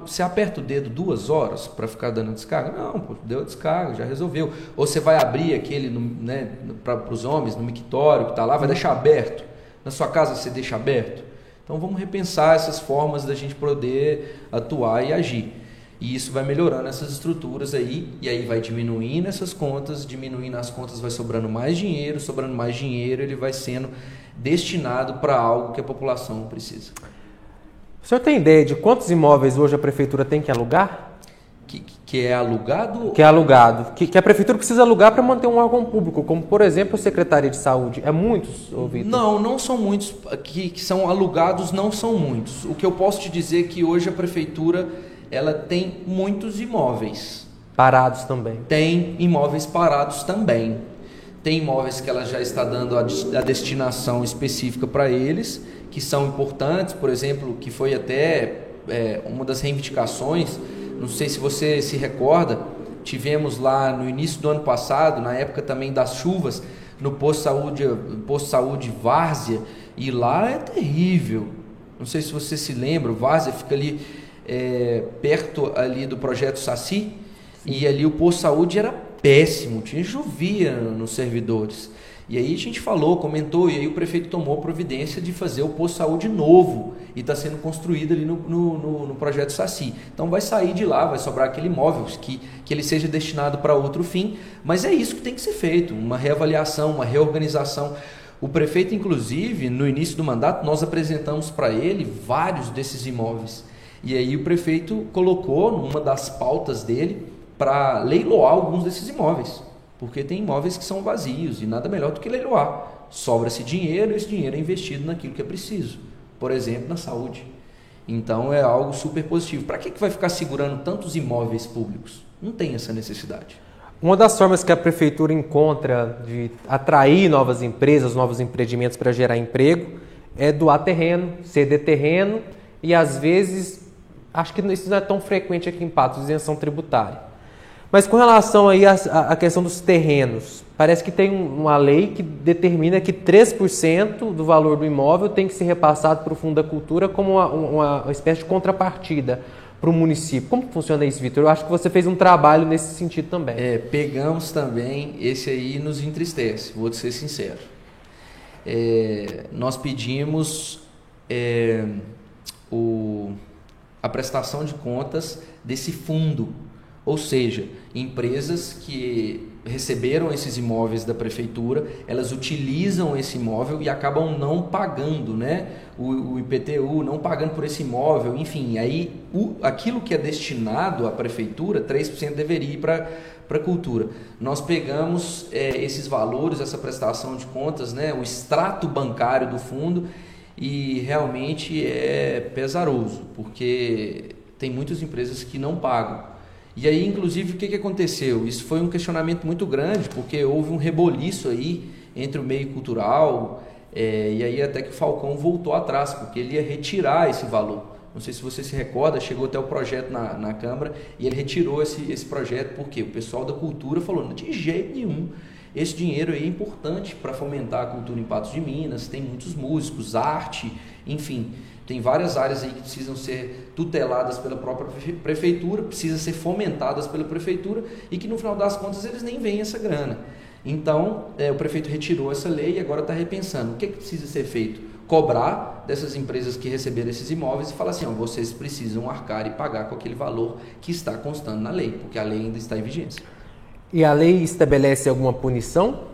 você aperta o dedo duas horas para ficar dando descarga? Não, pô, deu a descarga, já resolveu. Ou você vai abrir aquele né, para os homens no mictório que está lá, vai deixar aberto. Na sua casa você deixa aberto? Então vamos repensar essas formas da gente poder atuar e agir. E isso vai melhorando essas estruturas aí, e aí vai diminuindo essas contas, diminuindo as contas, vai sobrando mais dinheiro, sobrando mais dinheiro, ele vai sendo destinado para algo que a população precisa. O senhor tem ideia de quantos imóveis hoje a prefeitura tem que alugar? Que, é alugado? Que é alugado. Que, que a prefeitura precisa alugar para manter um órgão público, como por exemplo a Secretaria de Saúde. É muitos, Vitor? Não, não são muitos. Que, que são alugados não são muitos. O que eu posso te dizer é que hoje a prefeitura ela tem muitos imóveis. Parados também. Tem imóveis parados também. Tem imóveis que ela já está dando a, a destinação específica para eles, que são importantes, por exemplo, que foi até é, uma das reivindicações não sei se você se recorda, tivemos lá no início do ano passado, na época também das chuvas, no posto de saúde, posto de saúde Várzea, e lá é terrível. Não sei se você se lembra, o Várzea fica ali é, perto ali do projeto Saci, e ali o posto de saúde era péssimo, tinha chovia nos servidores. E aí a gente falou, comentou, e aí o prefeito tomou providência de fazer o posto de saúde novo e está sendo construído ali no, no, no, no, projeto Saci. Então vai sair de lá, vai sobrar aquele imóvel que, que ele seja destinado para outro fim, mas é isso que tem que ser feito, uma reavaliação, uma reorganização. O prefeito, inclusive, no início do mandato, nós apresentamos para ele vários desses imóveis. E aí o prefeito colocou numa das pautas dele para leiloar alguns desses imóveis. Porque tem imóveis que são vazios e nada melhor do que leiloar. Sobra-se dinheiro e esse dinheiro é investido naquilo que é preciso. Por exemplo, na saúde. Então é algo super positivo. Para que, que vai ficar segurando tantos imóveis públicos? Não tem essa necessidade. Uma das formas que a prefeitura encontra de atrair novas empresas, novos empreendimentos para gerar emprego é doar terreno, ceder terreno e às vezes, acho que isso não é tão frequente aqui em Patos, isenção tributária. Mas com relação aí à, questão dos terrenos, parece que tem uma lei que determina que 3% do valor do imóvel tem que ser repassado para o Fundo da Cultura como uma, uma, uma espécie de contrapartida para o município. Como funciona isso, Vitor? Eu acho que você fez um trabalho nesse sentido também. É, pegamos também, esse aí nos entristece, vou ser sincero. É, nós pedimos é, o, a prestação de contas desse fundo ou seja, empresas que receberam esses imóveis da prefeitura, elas utilizam esse imóvel e acabam não pagando, né? O, o IPTU, não pagando por esse imóvel, enfim, aí o, aquilo que é destinado à prefeitura, 3% deveria ir para para a cultura. Nós pegamos é, esses valores, essa prestação de contas, né, o extrato bancário do fundo e realmente é pesaroso, porque tem muitas empresas que não pagam. E aí, inclusive, o que, que aconteceu? Isso foi um questionamento muito grande, porque houve um reboliço aí entre o meio cultural, é, e aí até que o Falcão voltou atrás, porque ele ia retirar esse valor. Não sei se você se recorda, chegou até o projeto na, na Câmara e ele retirou esse, esse projeto, porque o pessoal da cultura falou, de jeito nenhum, esse dinheiro aí é importante para fomentar a cultura em Patos de Minas, tem muitos músicos, arte, enfim. Tem várias áreas aí que precisam ser tuteladas pela própria prefeitura, precisam ser fomentadas pela prefeitura e que no final das contas eles nem veem essa grana. Então, é, o prefeito retirou essa lei e agora está repensando. O que, é que precisa ser feito? Cobrar dessas empresas que receberam esses imóveis e falar assim: ó, vocês precisam arcar e pagar com aquele valor que está constando na lei, porque a lei ainda está em vigência. E a lei estabelece alguma punição?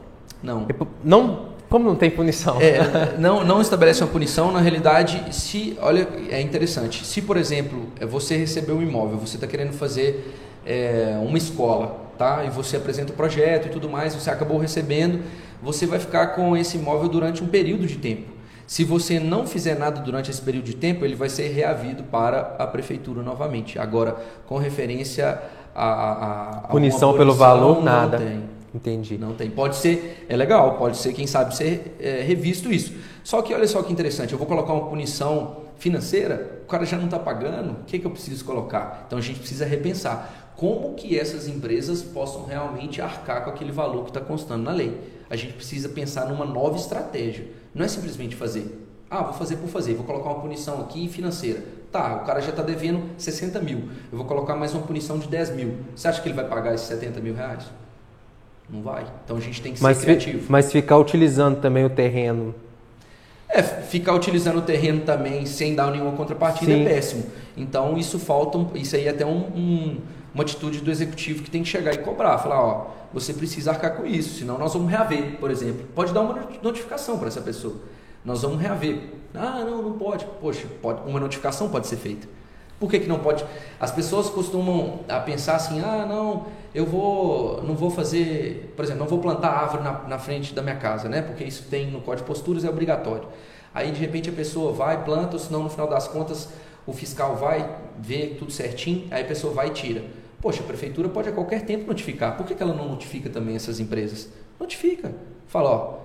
Não. Não como não tem punição? É, não, não estabelece uma punição. Na realidade, se olha, é interessante. Se, por exemplo, é, você recebeu um imóvel, você está querendo fazer é, uma escola, tá? E você apresenta o projeto e tudo mais, você acabou recebendo, você vai ficar com esse imóvel durante um período de tempo. Se você não fizer nada durante esse período de tempo, ele vai ser reavido para a prefeitura novamente. Agora, com referência a, a, a punição, pelo valor, nada. Tem. Entendi. Não tem. Pode ser, é legal, pode ser, quem sabe, ser é, revisto isso. Só que olha só que interessante, eu vou colocar uma punição financeira, o cara já não está pagando, o que, que eu preciso colocar? Então a gente precisa repensar como que essas empresas possam realmente arcar com aquele valor que está constando na lei. A gente precisa pensar numa nova estratégia. Não é simplesmente fazer. Ah, vou fazer por fazer, vou colocar uma punição aqui financeira. Tá, o cara já está devendo 60 mil. Eu vou colocar mais uma punição de 10 mil. Você acha que ele vai pagar esses 70 mil reais? Não vai. Então a gente tem que mas ser criativo. Mas ficar utilizando também o terreno. É, ficar utilizando o terreno também sem dar nenhuma contrapartida Sim. é péssimo. Então isso falta, isso aí é até um, um, uma atitude do executivo que tem que chegar e cobrar. Falar, ó, você precisa arcar com isso, senão nós vamos reaver, por exemplo. Pode dar uma notificação para essa pessoa. Nós vamos reaver. Ah, não, não pode. Poxa, pode, uma notificação pode ser feita. Por que, que não pode? As pessoas costumam a pensar assim, ah, não, eu vou, não vou fazer, por exemplo, não vou plantar árvore na, na frente da minha casa, né? Porque isso tem no Código de Posturas, é obrigatório. Aí de repente a pessoa vai, planta, ou senão no final das contas o fiscal vai ver tudo certinho, aí a pessoa vai e tira. Poxa, a prefeitura pode a qualquer tempo notificar. Por que, que ela não notifica também essas empresas? Notifica. Fala, ó,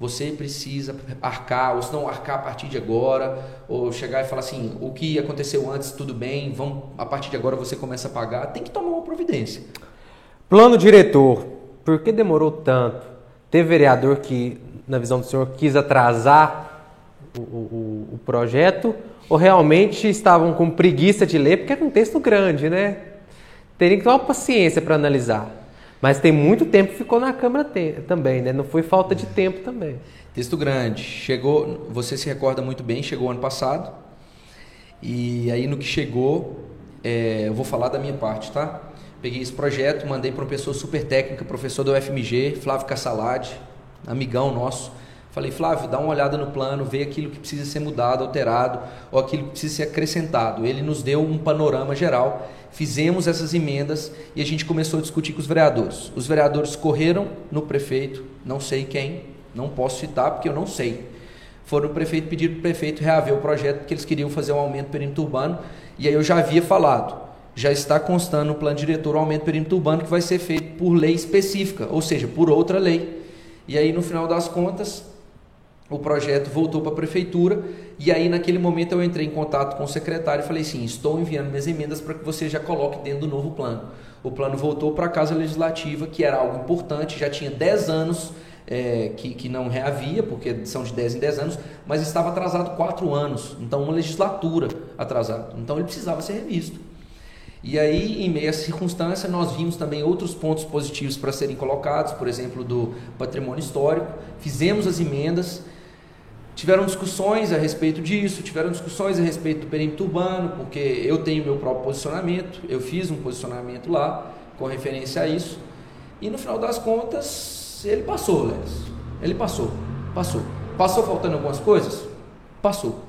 você precisa arcar, ou se não arcar a partir de agora, ou chegar e falar assim, o que aconteceu antes, tudo bem, vamos, a partir de agora você começa a pagar, tem que tomar uma providência. Plano diretor, por que demorou tanto? Teve vereador que, na visão do senhor, quis atrasar o, o, o projeto, ou realmente estavam com preguiça de ler, porque era um texto grande, né? Teria que ter uma paciência para analisar. Mas tem muito tempo que ficou na Câmara também, né? Não foi falta de tempo também. Texto grande. Chegou, você se recorda muito bem, chegou ano passado. E aí no que chegou, é, eu vou falar da minha parte, tá? Peguei esse projeto, mandei para uma pessoa super técnica, professor do UFMG, Flávio Cassalade, amigão nosso. Falei, Flávio, dá uma olhada no plano, vê aquilo que precisa ser mudado, alterado, ou aquilo que precisa ser acrescentado. Ele nos deu um panorama geral fizemos essas emendas e a gente começou a discutir com os vereadores. Os vereadores correram no prefeito, não sei quem, não posso citar porque eu não sei. Foram no prefeito pedir para o prefeito reaver o projeto porque eles queriam fazer um aumento do perímetro urbano e aí eu já havia falado. Já está constando no plano diretor o aumento do perímetro urbano que vai ser feito por lei específica, ou seja, por outra lei. E aí no final das contas, o projeto voltou para a prefeitura e aí naquele momento eu entrei em contato com o secretário e falei assim, estou enviando minhas emendas para que você já coloque dentro do novo plano. O plano voltou para a Casa Legislativa, que era algo importante, já tinha 10 anos é, que, que não reavia, porque são de 10 em 10 anos, mas estava atrasado 4 anos, então uma legislatura atrasada. Então ele precisava ser revisto. E aí, em meia circunstância, nós vimos também outros pontos positivos para serem colocados, por exemplo, do patrimônio histórico. Fizemos as emendas, Tiveram discussões a respeito disso, tiveram discussões a respeito do perímetro urbano, porque eu tenho meu próprio posicionamento, eu fiz um posicionamento lá com referência a isso. E no final das contas, ele passou, Léo. Ele passou, passou. Passou faltando algumas coisas? Passou.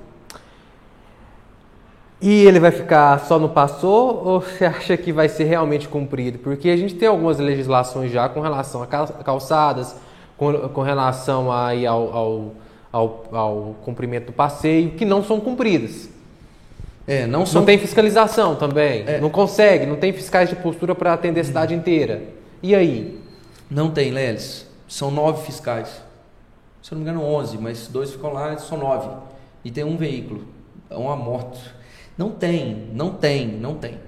E ele vai ficar só no passou ou você acha que vai ser realmente cumprido? Porque a gente tem algumas legislações já com relação a calçadas, com, com relação aí ao, ao ao, ao cumprimento do passeio, que não são cumpridas. É, não, são... não tem fiscalização também. É. Não consegue, não tem fiscais de postura para atender a cidade inteira. E aí? Não tem, Lelis. São nove fiscais. Se eu não me engano, onze, mas dois ficam lá, são nove. E tem um veículo, uma moto. Não tem, não tem, não tem.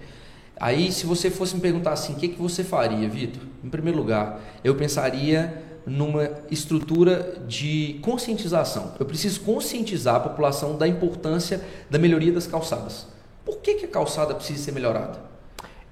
Aí, se você fosse me perguntar assim, o que, que você faria, Vitor? Em primeiro lugar, eu pensaria numa estrutura de conscientização. Eu preciso conscientizar a população da importância da melhoria das calçadas. Por que, que a calçada precisa ser melhorada?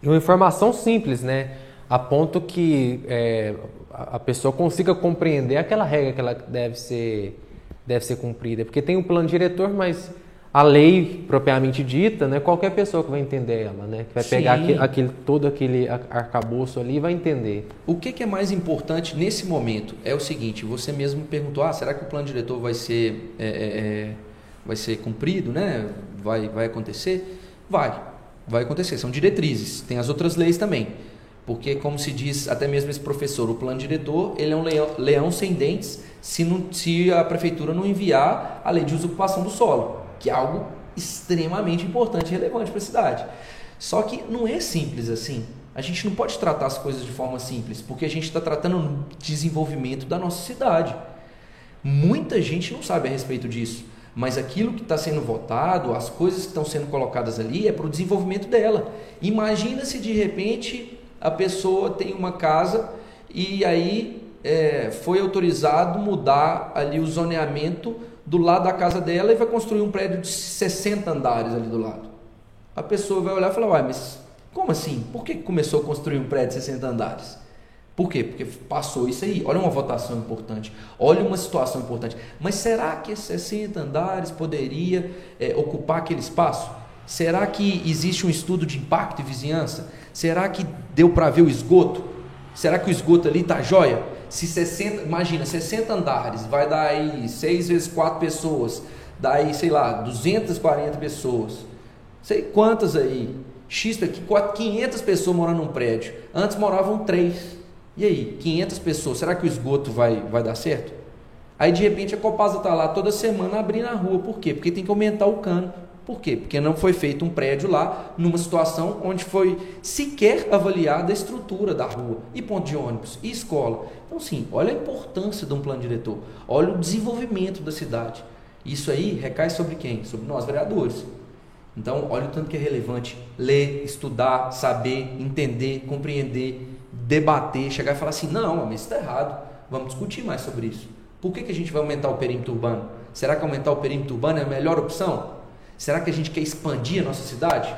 Uma informação simples, né? A ponto que é, a pessoa consiga compreender aquela regra que ela deve ser, deve ser cumprida. Porque tem um plano diretor, mas a lei propriamente dita, né, qualquer pessoa que vai entender ela, né, que vai pegar aquele, aquele, todo aquele arcabouço ali e vai entender. O que, que, é mais importante nesse momento é o seguinte: você mesmo perguntou, ah, será que o plano diretor vai ser, é, é, é, vai ser cumprido, né? Vai, vai acontecer? Vai, vai acontecer. São diretrizes. Tem as outras leis também, porque como se diz até mesmo esse professor, o plano diretor ele é um leão, leão sem dentes se, não, se a prefeitura não enviar a lei de usurpação do solo que é algo extremamente importante e relevante para a cidade. Só que não é simples assim. A gente não pode tratar as coisas de forma simples, porque a gente está tratando no desenvolvimento da nossa cidade. Muita gente não sabe a respeito disso, mas aquilo que está sendo votado, as coisas que estão sendo colocadas ali, é para o desenvolvimento dela. Imagina se de repente a pessoa tem uma casa e aí é, foi autorizado mudar ali o zoneamento do lado da casa dela e vai construir um prédio de 60 andares ali do lado. A pessoa vai olhar e falar, uai, mas como assim? Por que começou a construir um prédio de 60 andares? Por quê? Porque passou isso aí. Olha uma votação importante. Olha uma situação importante. Mas será que esses 60 andares poderia é, ocupar aquele espaço? Será que existe um estudo de impacto e vizinhança? Será que deu para ver o esgoto? Será que o esgoto ali está jóia? Se 60, imagina, 60 andares, vai dar aí 6 vezes 4 pessoas, dá aí, sei lá, 240 pessoas. Sei quantas aí. X aqui, 500 pessoas morando num prédio. Antes moravam 3. E aí, 500 pessoas, será que o esgoto vai, vai dar certo? Aí de repente a Copasa está lá toda semana abrindo a rua. Por quê? Porque tem que aumentar o cano. Por quê? Porque não foi feito um prédio lá numa situação onde foi sequer avaliada a estrutura da rua, e ponto de ônibus, e escola. Então, sim, olha a importância de um plano diretor, olha o desenvolvimento da cidade. Isso aí recai sobre quem? Sobre nós, vereadores. Então, olha o tanto que é relevante ler, estudar, saber, entender, compreender, debater, chegar e falar assim: não, mas isso está errado, vamos discutir mais sobre isso. Por que, que a gente vai aumentar o perímetro urbano? Será que aumentar o perímetro urbano é a melhor opção? Será que a gente quer expandir a nossa cidade?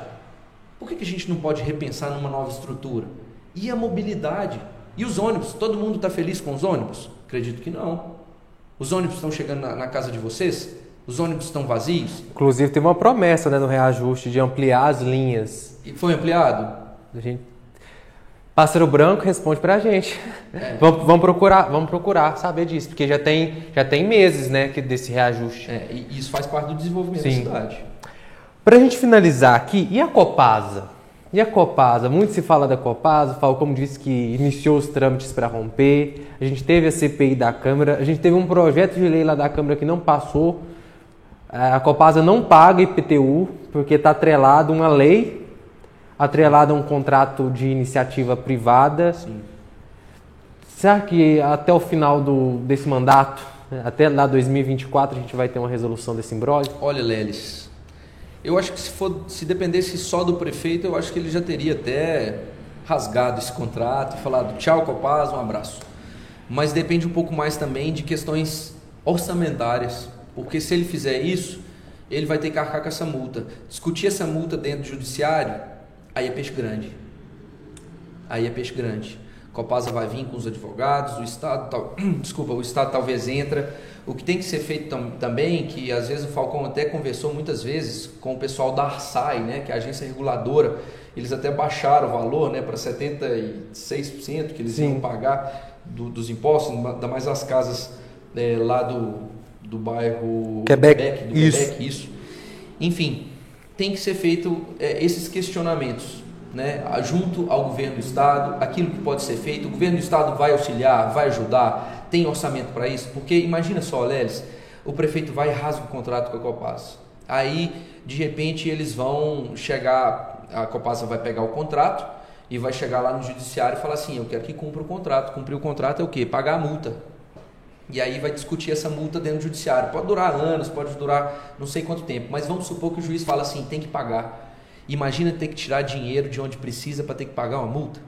Por que, que a gente não pode repensar numa nova estrutura? E a mobilidade? E os ônibus? Todo mundo está feliz com os ônibus? Acredito que não. Os ônibus estão chegando na, na casa de vocês? Os ônibus estão vazios? Inclusive, teve uma promessa né, no reajuste de ampliar as linhas. E foi ampliado? A gente... Pássaro Branco responde para a gente. É. <laughs> Vamos, vamos, procurar, vamos procurar saber disso, porque já tem, já tem meses né, que desse reajuste. É, e isso faz parte do desenvolvimento Sim. da cidade. Para a gente finalizar aqui, e a Copasa? E a Copasa? Muito se fala da Copasa, fala como disse que iniciou os trâmites para romper, a gente teve a CPI da Câmara, a gente teve um projeto de lei lá da Câmara que não passou, é, a Copasa não paga IPTU porque está atrelado uma lei, atrelado a um contrato de iniciativa privada. Sim. Será que até o final do, desse mandato, até lá 2024, a gente vai ter uma resolução desse imbróglio? Olha, Lelis, eu acho que se, for, se dependesse só do prefeito, eu acho que ele já teria até rasgado esse contrato e falado tchau, Copasa, um abraço. Mas depende um pouco mais também de questões orçamentárias porque se ele fizer isso, ele vai ter que arcar com essa multa. Discutir essa multa dentro do judiciário, aí é peixe grande. Aí é peixe grande. Copasa vai vir com os advogados, o Estado, tal, <clears throat> desculpa, o Estado talvez entra. O que tem que ser feito tam, também, que às vezes o Falcão até conversou muitas vezes com o pessoal da Arsai, né, que é a agência reguladora, eles até baixaram o valor né, para 76% que eles Sim. iam pagar do, dos impostos, ainda mais as casas é, lá do, do bairro Quebec, Quebec do isso. Quebec, isso. Enfim, tem que ser feito é, esses questionamentos, né, junto ao governo do estado, aquilo que pode ser feito. O governo do estado vai auxiliar, vai ajudar, tem orçamento para isso, porque imagina só, Lelis, o prefeito vai e rasga o contrato com a Copasa. Aí, de repente, eles vão chegar, a Copasa vai pegar o contrato e vai chegar lá no judiciário e falar assim: eu quero que cumpra o contrato. Cumprir o contrato é o quê? Pagar a multa. E aí vai discutir essa multa dentro do judiciário. Pode durar anos, pode durar não sei quanto tempo, mas vamos supor que o juiz fala assim, tem que pagar. Imagina ter que tirar dinheiro de onde precisa para ter que pagar uma multa.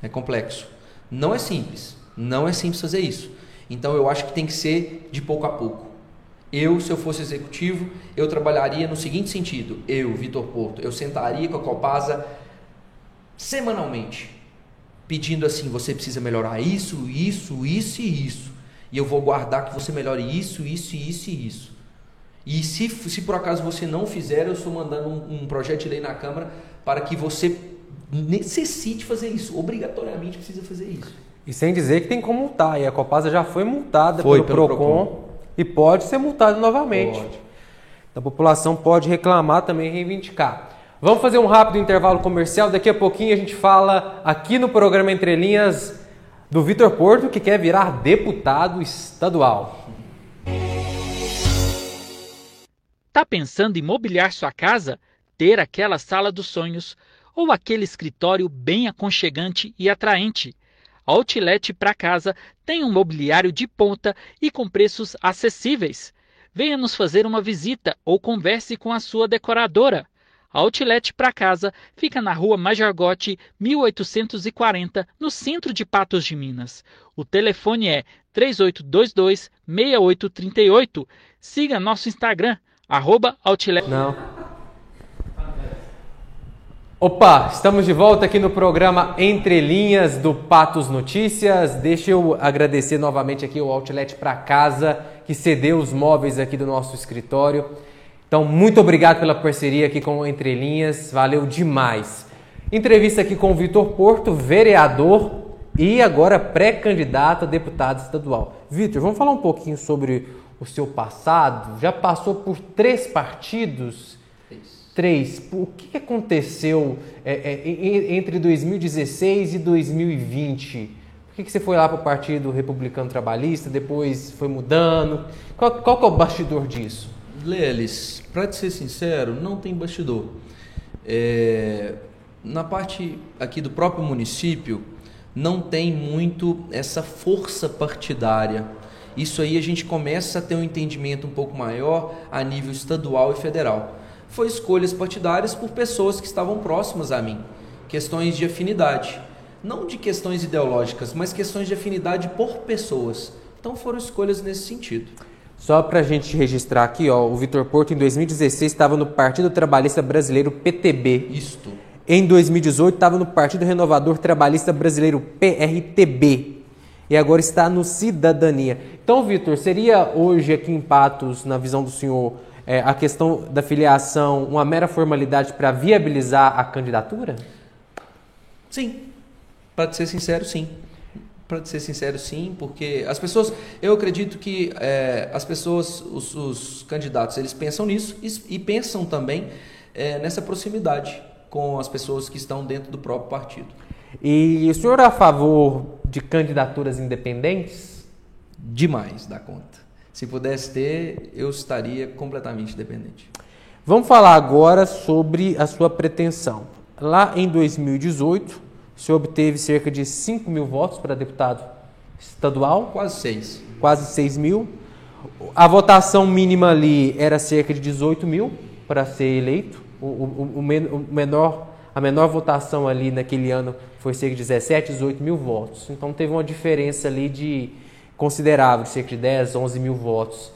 É complexo. Não é simples. Não é simples fazer isso. Então eu acho que tem que ser de pouco a pouco. Eu, se eu fosse executivo, eu trabalharia no seguinte sentido. Eu, Vitor Porto, eu sentaria com a Copasa semanalmente, pedindo assim: você precisa melhorar isso, isso, isso e isso. E eu vou guardar que você melhore isso, isso, isso e isso. E se, se por acaso você não fizer, eu estou mandando um, um projeto de lei na Câmara para que você necessite fazer isso. Obrigatoriamente precisa fazer isso. E sem dizer que tem como multar. E a Copasa já foi multada foi, pelo, pelo Procon, Procon, e pode ser multada novamente. Pode. Então a população pode reclamar também reivindicar. Vamos fazer um rápido intervalo comercial. Daqui a pouquinho a gente fala aqui no programa Entre Linhas do Vitor Porto, que quer virar deputado estadual. Tá pensando em mobiliar sua casa? Ter aquela sala dos sonhos? ou aquele escritório bem aconchegante e atraente. Outlet para casa tem um mobiliário de ponta e com preços acessíveis. Venha nos fazer uma visita ou converse com a sua decoradora. Outlet para casa fica na rua Majorgote 1840, no centro de Patos de Minas. O telefone é 3822 6838. Siga nosso Instagram, arroba Outlet. Não. Opa, estamos de volta aqui no programa Entre Linhas do Patos Notícias. Deixa eu agradecer novamente aqui o Outlet para casa que cedeu os móveis aqui do nosso escritório. Então, muito obrigado pela parceria aqui com Entre Linhas, valeu demais. Entrevista aqui com o Vitor Porto, vereador e agora pré-candidato a deputado estadual. Vitor, vamos falar um pouquinho sobre o seu passado? Já passou por três partidos? Três. O que aconteceu é, é, entre 2016 e 2020? Por que, que você foi lá para o Partido Republicano Trabalhista, depois foi mudando? Qual, qual é o bastidor disso? Lelis, para te ser sincero, não tem bastidor. É, na parte aqui do próprio município, não tem muito essa força partidária. Isso aí a gente começa a ter um entendimento um pouco maior a nível estadual e federal foi escolhas partidárias por pessoas que estavam próximas a mim. Questões de afinidade. Não de questões ideológicas, mas questões de afinidade por pessoas. Então foram escolhas nesse sentido. Só para a gente registrar aqui, ó, o Vitor Porto em 2016 estava no Partido Trabalhista Brasileiro PTB. Isto. Em 2018 estava no Partido Renovador Trabalhista Brasileiro PRTB. E agora está no Cidadania. Então, Vitor, seria hoje aqui em Patos, na visão do senhor, é, a questão da filiação uma mera formalidade para viabilizar a candidatura? Sim. Para ser sincero, sim. Para ser sincero, sim, porque as pessoas, eu acredito que é, as pessoas, os, os, candidatos, eles pensam nisso e, e pensam também é, nessa proximidade com as pessoas que estão dentro do próprio partido. E o senhor é a favor de candidaturas independentes? Demais da conta. Se pudesse ter, eu estaria completamente dependente. Vamos falar agora sobre a sua pretensão. Lá em 2018, o senhor obteve cerca de 5 mil votos para deputado estadual. Quase 6. Quase 6 mil. A votação mínima ali era cerca de 18 mil para ser eleito. O, o, o, o menor, a menor votação ali naquele ano foi cerca de 17, 18 mil votos. Então teve uma diferença ali de considerável, cerca de 10, 11 mil votos.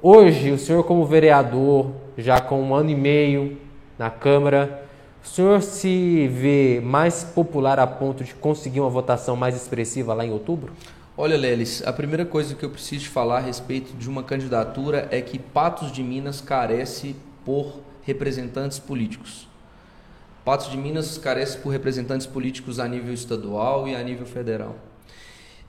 Hoje, o senhor, como vereador, já com um ano e meio na Câmara, o senhor se vê mais popular a ponto de conseguir uma votação mais expressiva lá em outubro? Olha, Lelis, a primeira coisa que eu preciso falar a respeito de uma candidatura é que Patos de Minas carece por representantes políticos. Patos de Minas carece por representantes políticos a nível estadual e a nível federal.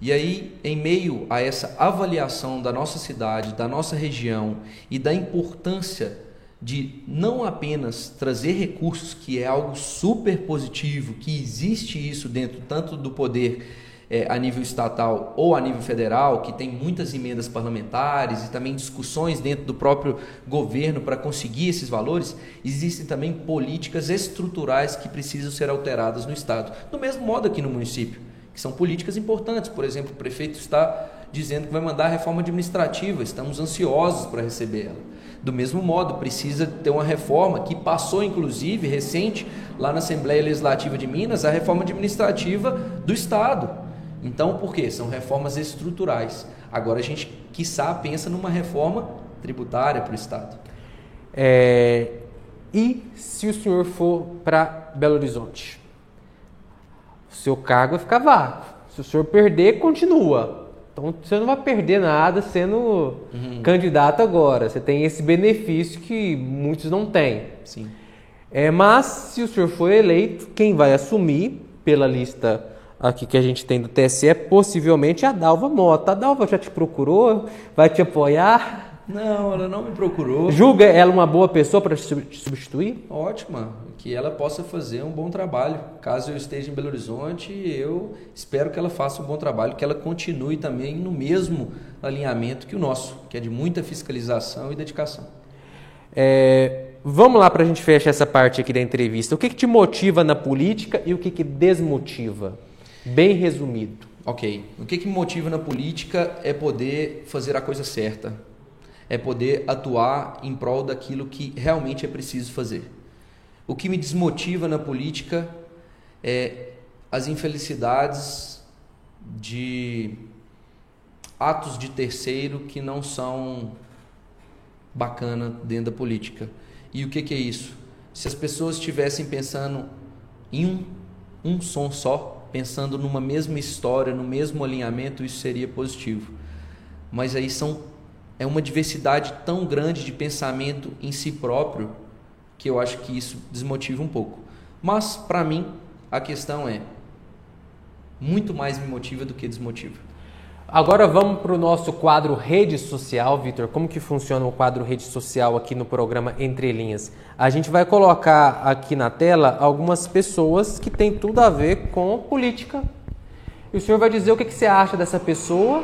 E aí, em meio a essa avaliação da nossa cidade, da nossa região e da importância de não apenas trazer recursos, que é algo super positivo, que existe isso dentro tanto do poder é, a nível estatal ou a nível federal, que tem muitas emendas parlamentares e também discussões dentro do próprio governo para conseguir esses valores, existem também políticas estruturais que precisam ser alteradas no Estado. Do mesmo modo aqui no município que são políticas importantes. Por exemplo, o prefeito está dizendo que vai mandar a reforma administrativa, estamos ansiosos para receber ela. Do mesmo modo, precisa ter uma reforma que passou, inclusive, recente, lá na Assembleia Legislativa de Minas, a reforma administrativa do Estado. Então, por quê? São reformas estruturais. Agora a gente, quiçá, pensa numa reforma tributária para o Estado. É... E se o senhor for para Belo Horizonte? seu cargo vai ficar vago. Se o senhor perder, continua. Então você não vai perder nada sendo uhum. candidato agora. Você tem esse benefício que muitos não têm. Sim. É, mas se o senhor for eleito, quem vai assumir pela lista aqui que a gente tem do TSE, possivelmente é a Dalva Mota. A Dalva já te procurou, vai te apoiar? Não, ela não me procurou. Julga ela uma boa pessoa para te substituir? Ótima, que ela possa fazer um bom trabalho. Caso eu esteja em Belo Horizonte, eu espero que ela faça um bom trabalho, que ela continue também no mesmo alinhamento que o nosso, que é de muita fiscalização e dedicação. É, vamos lá para a gente fechar essa parte aqui da entrevista. O que, que te motiva na política e o que, que desmotiva? Bem resumido. Ok. O que, que me motiva na política é poder fazer a coisa certa. É poder atuar em prol daquilo que realmente é preciso fazer. O que me desmotiva na política é as infelicidades de atos de terceiro que não são bacana dentro da política. E o que, que é isso? Se as pessoas estivessem pensando em um, um som só, pensando numa mesma história, no mesmo alinhamento, isso seria positivo. Mas aí são é uma diversidade tão grande de pensamento em si próprio que eu acho que isso desmotiva um pouco. Mas para mim a questão é muito mais me motiva do que desmotiva. Agora vamos para o nosso quadro rede social, Vitor. Como que funciona o quadro rede social aqui no programa Entre Linhas? A gente vai colocar aqui na tela algumas pessoas que têm tudo a ver com política. E o senhor vai dizer o que, que você acha dessa pessoa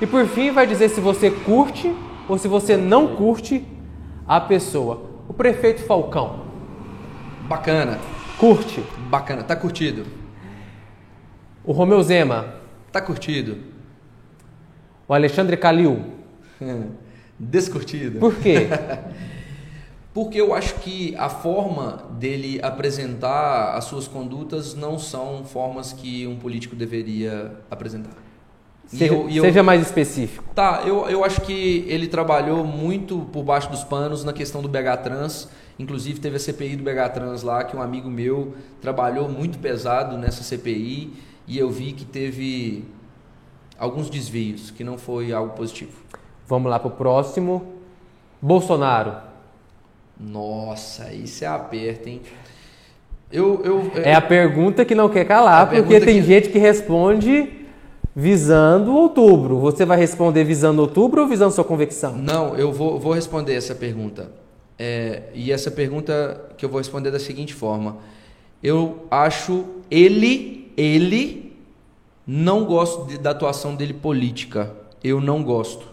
e por fim vai dizer se você curte ou se você não curte a pessoa. O prefeito Falcão. Bacana. Curte. Bacana. Tá curtido. O Romeu Zema. Tá curtido. O Alexandre Calil. <laughs> Descurtido. Por quê? <laughs> Porque eu acho que a forma dele apresentar as suas condutas não são formas que um político deveria apresentar. Seja, eu, eu, seja mais específico. Tá, eu, eu acho que ele trabalhou muito por baixo dos panos na questão do BH Trans. Inclusive teve a CPI do BH Trans lá, que um amigo meu trabalhou muito pesado nessa CPI e eu vi que teve alguns desvios, que não foi algo positivo. Vamos lá para o próximo. Bolsonaro. Nossa, isso é aperto, hein? Eu, eu, é a pergunta que não quer calar, porque tem que... gente que responde visando outubro. Você vai responder visando outubro ou visando sua convicção? Não, eu vou, vou responder essa pergunta. É, e essa pergunta que eu vou responder da seguinte forma: eu acho ele, ele não gosto de, da atuação dele política. Eu não gosto.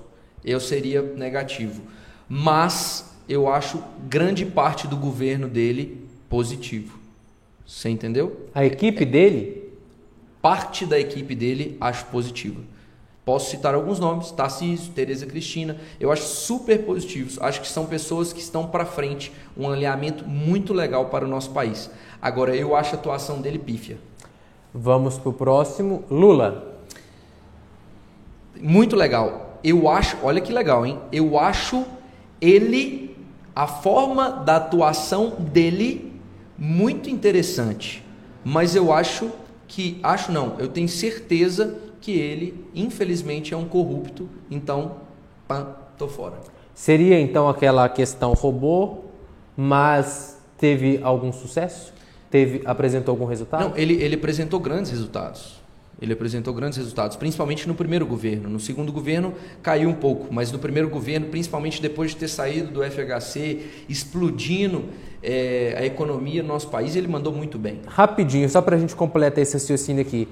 Eu seria negativo. Mas eu acho grande parte do governo dele positivo. Você entendeu? A equipe dele? Parte da equipe dele acho positiva. Posso citar alguns nomes, Tarcísio, Tereza Cristina, eu acho super positivos. Acho que são pessoas que estão para frente, um alinhamento muito legal para o nosso país. Agora, eu acho a atuação dele pífia. Vamos para o próximo. Lula. Muito legal. Eu acho, olha que legal, hein? Eu acho ele, a forma da atuação dele muito interessante. Mas eu acho que, acho não, eu tenho certeza que ele, infelizmente, é um corrupto. Então, pã, tô fora. Seria então aquela questão robô, mas teve algum sucesso? Teve, apresentou algum resultado? Não, ele, ele apresentou grandes resultados. Ele apresentou grandes resultados, principalmente no primeiro governo. No segundo governo caiu um pouco, mas no primeiro governo, principalmente depois de ter saído do FHC, explodindo é, a economia no nosso país, ele mandou muito bem. Rapidinho, só para a gente completar esse raciocínio aqui.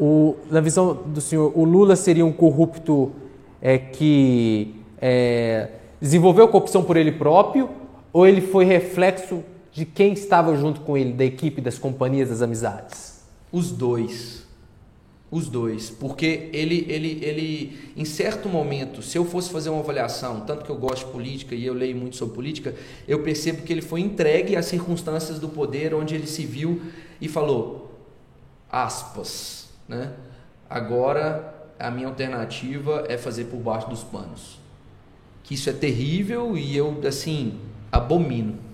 O, na visão do senhor, o Lula seria um corrupto é, que é, desenvolveu corrupção por ele próprio ou ele foi reflexo de quem estava junto com ele, da equipe, das companhias, das amizades? Os dois. Os dois. Porque ele, ele, ele, em certo momento, se eu fosse fazer uma avaliação, tanto que eu gosto de política e eu leio muito sobre política, eu percebo que ele foi entregue às circunstâncias do poder, onde ele se viu e falou, aspas, né? Agora a minha alternativa é fazer por baixo dos panos. Que isso é terrível e eu, assim, abomino.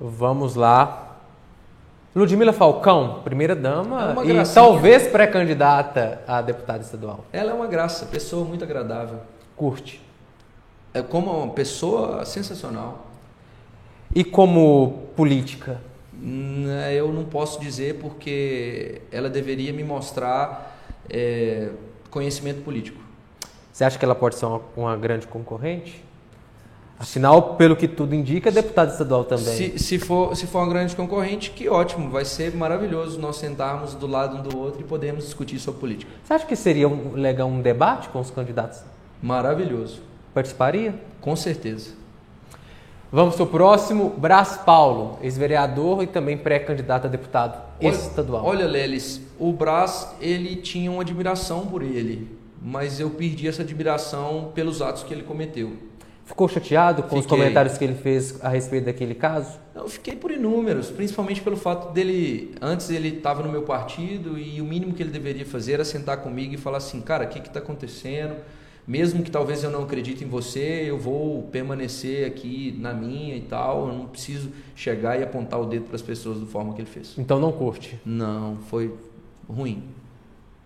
Vamos lá. Ludmila Falcão, primeira dama é e talvez pré-candidata a deputada estadual. Ela é uma graça, pessoa muito agradável. Curte. É como uma pessoa sensacional. E como política? Hum, é, eu não posso dizer porque ela deveria me mostrar é, conhecimento político. Você acha que ela pode ser uma, uma grande concorrente? Afinal, pelo que tudo indica, é deputado estadual também. Se, se, for, se for uma grande concorrente, que ótimo, vai ser maravilhoso nós sentarmos do lado um do outro e podermos discutir sobre política. Você acha que seria um, legal um debate com os candidatos? Maravilhoso. Participaria? Com certeza. Vamos para o próximo, Brás Paulo, ex-vereador e também pré-candidato a deputado olha, estadual. Olha, Lelis, o Brás, ele tinha uma admiração por ele, mas eu perdi essa admiração pelos atos que ele cometeu. Ficou chateado com fiquei. os comentários que ele fez a respeito daquele caso? Eu fiquei por inúmeros, principalmente pelo fato dele, antes ele estava no meu partido e o mínimo que ele deveria fazer era sentar comigo e falar assim, cara, o que está acontecendo? mesmo que talvez eu não acredite em você, eu vou permanecer aqui na minha e tal. Eu não preciso chegar e apontar o dedo para as pessoas da forma que ele fez. Então não curte? Não, foi ruim.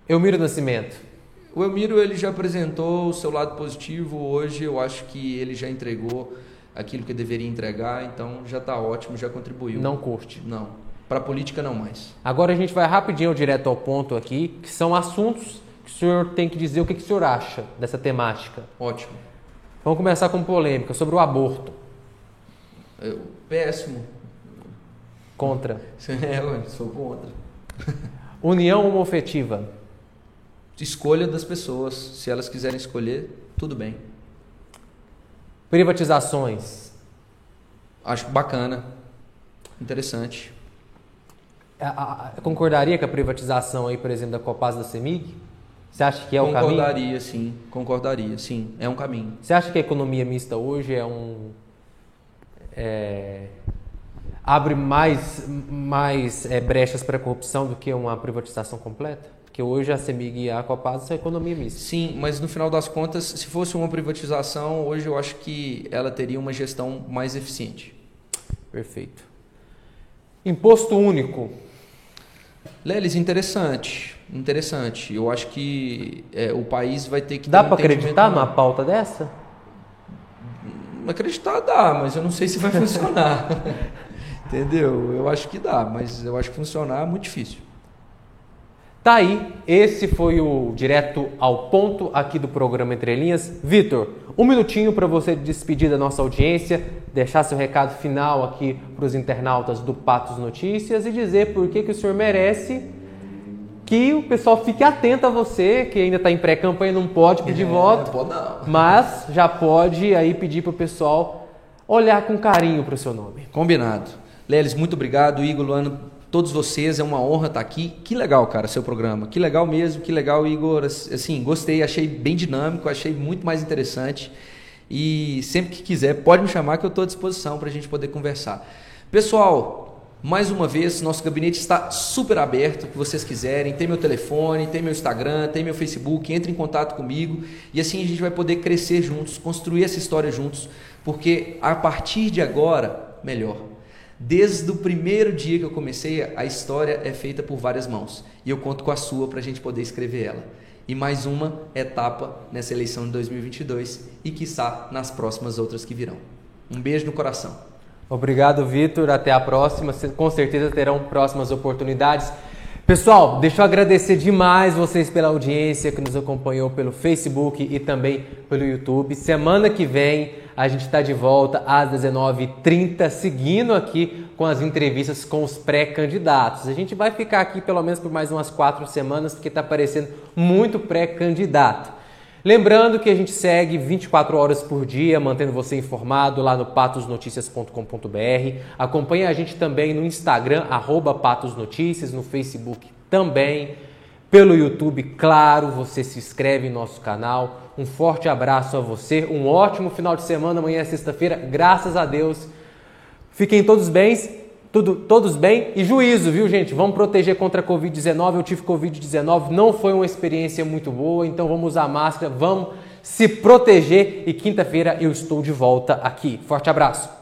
Elmiro Nascimento. O Elmiro ele já apresentou o seu lado positivo. Hoje eu acho que ele já entregou aquilo que deveria entregar, então já está ótimo, já contribuiu. Não curte? Não. Para a política não mais. Agora a gente vai rapidinho direto ao ponto aqui, que são assuntos que o senhor tem que dizer o que, que o senhor acha dessa temática. Ótimo. Vamos começar com polêmica sobre o aborto. Eu, péssimo. Contra. <laughs> É, eu sou contra. União homofetiva. Escolha das pessoas. Se elas quiserem escolher, tudo bem. Privatizações. Acho bacana. Interessante. A, a, concordaria com a privatização aí, por exemplo, da Copasa da Semig? Você acha que é o caminho? Concordaria, sim. Concordaria, sim. É um caminho. Você acha que a economia mista hoje é um... É, abre mais, mais é, brechas para a corrupção do que uma privatização completa? Porque hoje a CEMIG e a Copasa são economia mista. Sim, mas no final das contas, se fosse uma privatização, hoje eu acho que ela teria uma gestão mais eficiente. Perfeito. Imposto único. Lelis, interessante. Interessante. Eu acho que é, o país vai ter que. Dá um para acreditar numa pauta dessa? Acreditar dá, mas eu não sei se vai <laughs> funcionar. <laughs> Entendeu? Eu acho que dá, mas eu acho que funcionar é muito difícil. Tá aí, esse foi o direto ao ponto aqui do programa Entre Linhas. Vitor, um minutinho para você despedir da nossa audiência, deixar seu recado final aqui para os internautas do Patos Notícias e dizer por que, que o senhor merece que o pessoal fique atento a você, que ainda está em pré-campanha, não pode pedir é, voto, pode não. mas já pode aí pedir para o pessoal olhar com carinho para o seu nome. Combinado. Lelis, muito obrigado. Igor, Luano, todos vocês, é uma honra estar aqui. Que legal, cara, seu programa. Que legal mesmo, que legal, Igor. Assim, gostei, achei bem dinâmico, achei muito mais interessante. E sempre que quiser, pode me chamar que eu estou à disposição para a gente poder conversar. Pessoal, mais uma vez, nosso gabinete está super aberto, o que vocês quiserem. Tem meu telefone, tem meu Instagram, tem meu Facebook. Entre em contato comigo e assim a gente vai poder crescer juntos, construir essa história juntos, porque a partir de agora, melhor. Desde o primeiro dia que eu comecei, a história é feita por várias mãos e eu conto com a sua para a gente poder escrever ela. E mais uma etapa nessa eleição de 2022 e, quiçá, nas próximas outras que virão. Um beijo no coração. Obrigado, Vitor. Até a próxima. Com certeza terão próximas oportunidades. Pessoal, deixa eu agradecer demais vocês pela audiência que nos acompanhou pelo Facebook e também pelo YouTube. Semana que vem a gente está de volta às 19h30, seguindo aqui com as entrevistas com os pré-candidatos. A gente vai ficar aqui pelo menos por mais umas quatro semanas, porque está aparecendo muito pré-candidato. Lembrando que a gente segue 24 horas por dia, mantendo você informado lá no patosnoticias.com.br. Acompanhe a gente também no Instagram, arroba patosnoticias, no Facebook também, pelo YouTube, claro, você se inscreve em nosso canal. Um forte abraço a você, um ótimo final de semana, amanhã é sexta-feira, graças a Deus. Fiquem todos bem tudo, todos bem? E juízo, viu, gente? Vamos proteger contra a Covid-19. Eu tive Covid-19, não foi uma experiência muito boa, então vamos usar máscara, vamos se proteger. E quinta-feira eu estou de volta aqui. Forte abraço!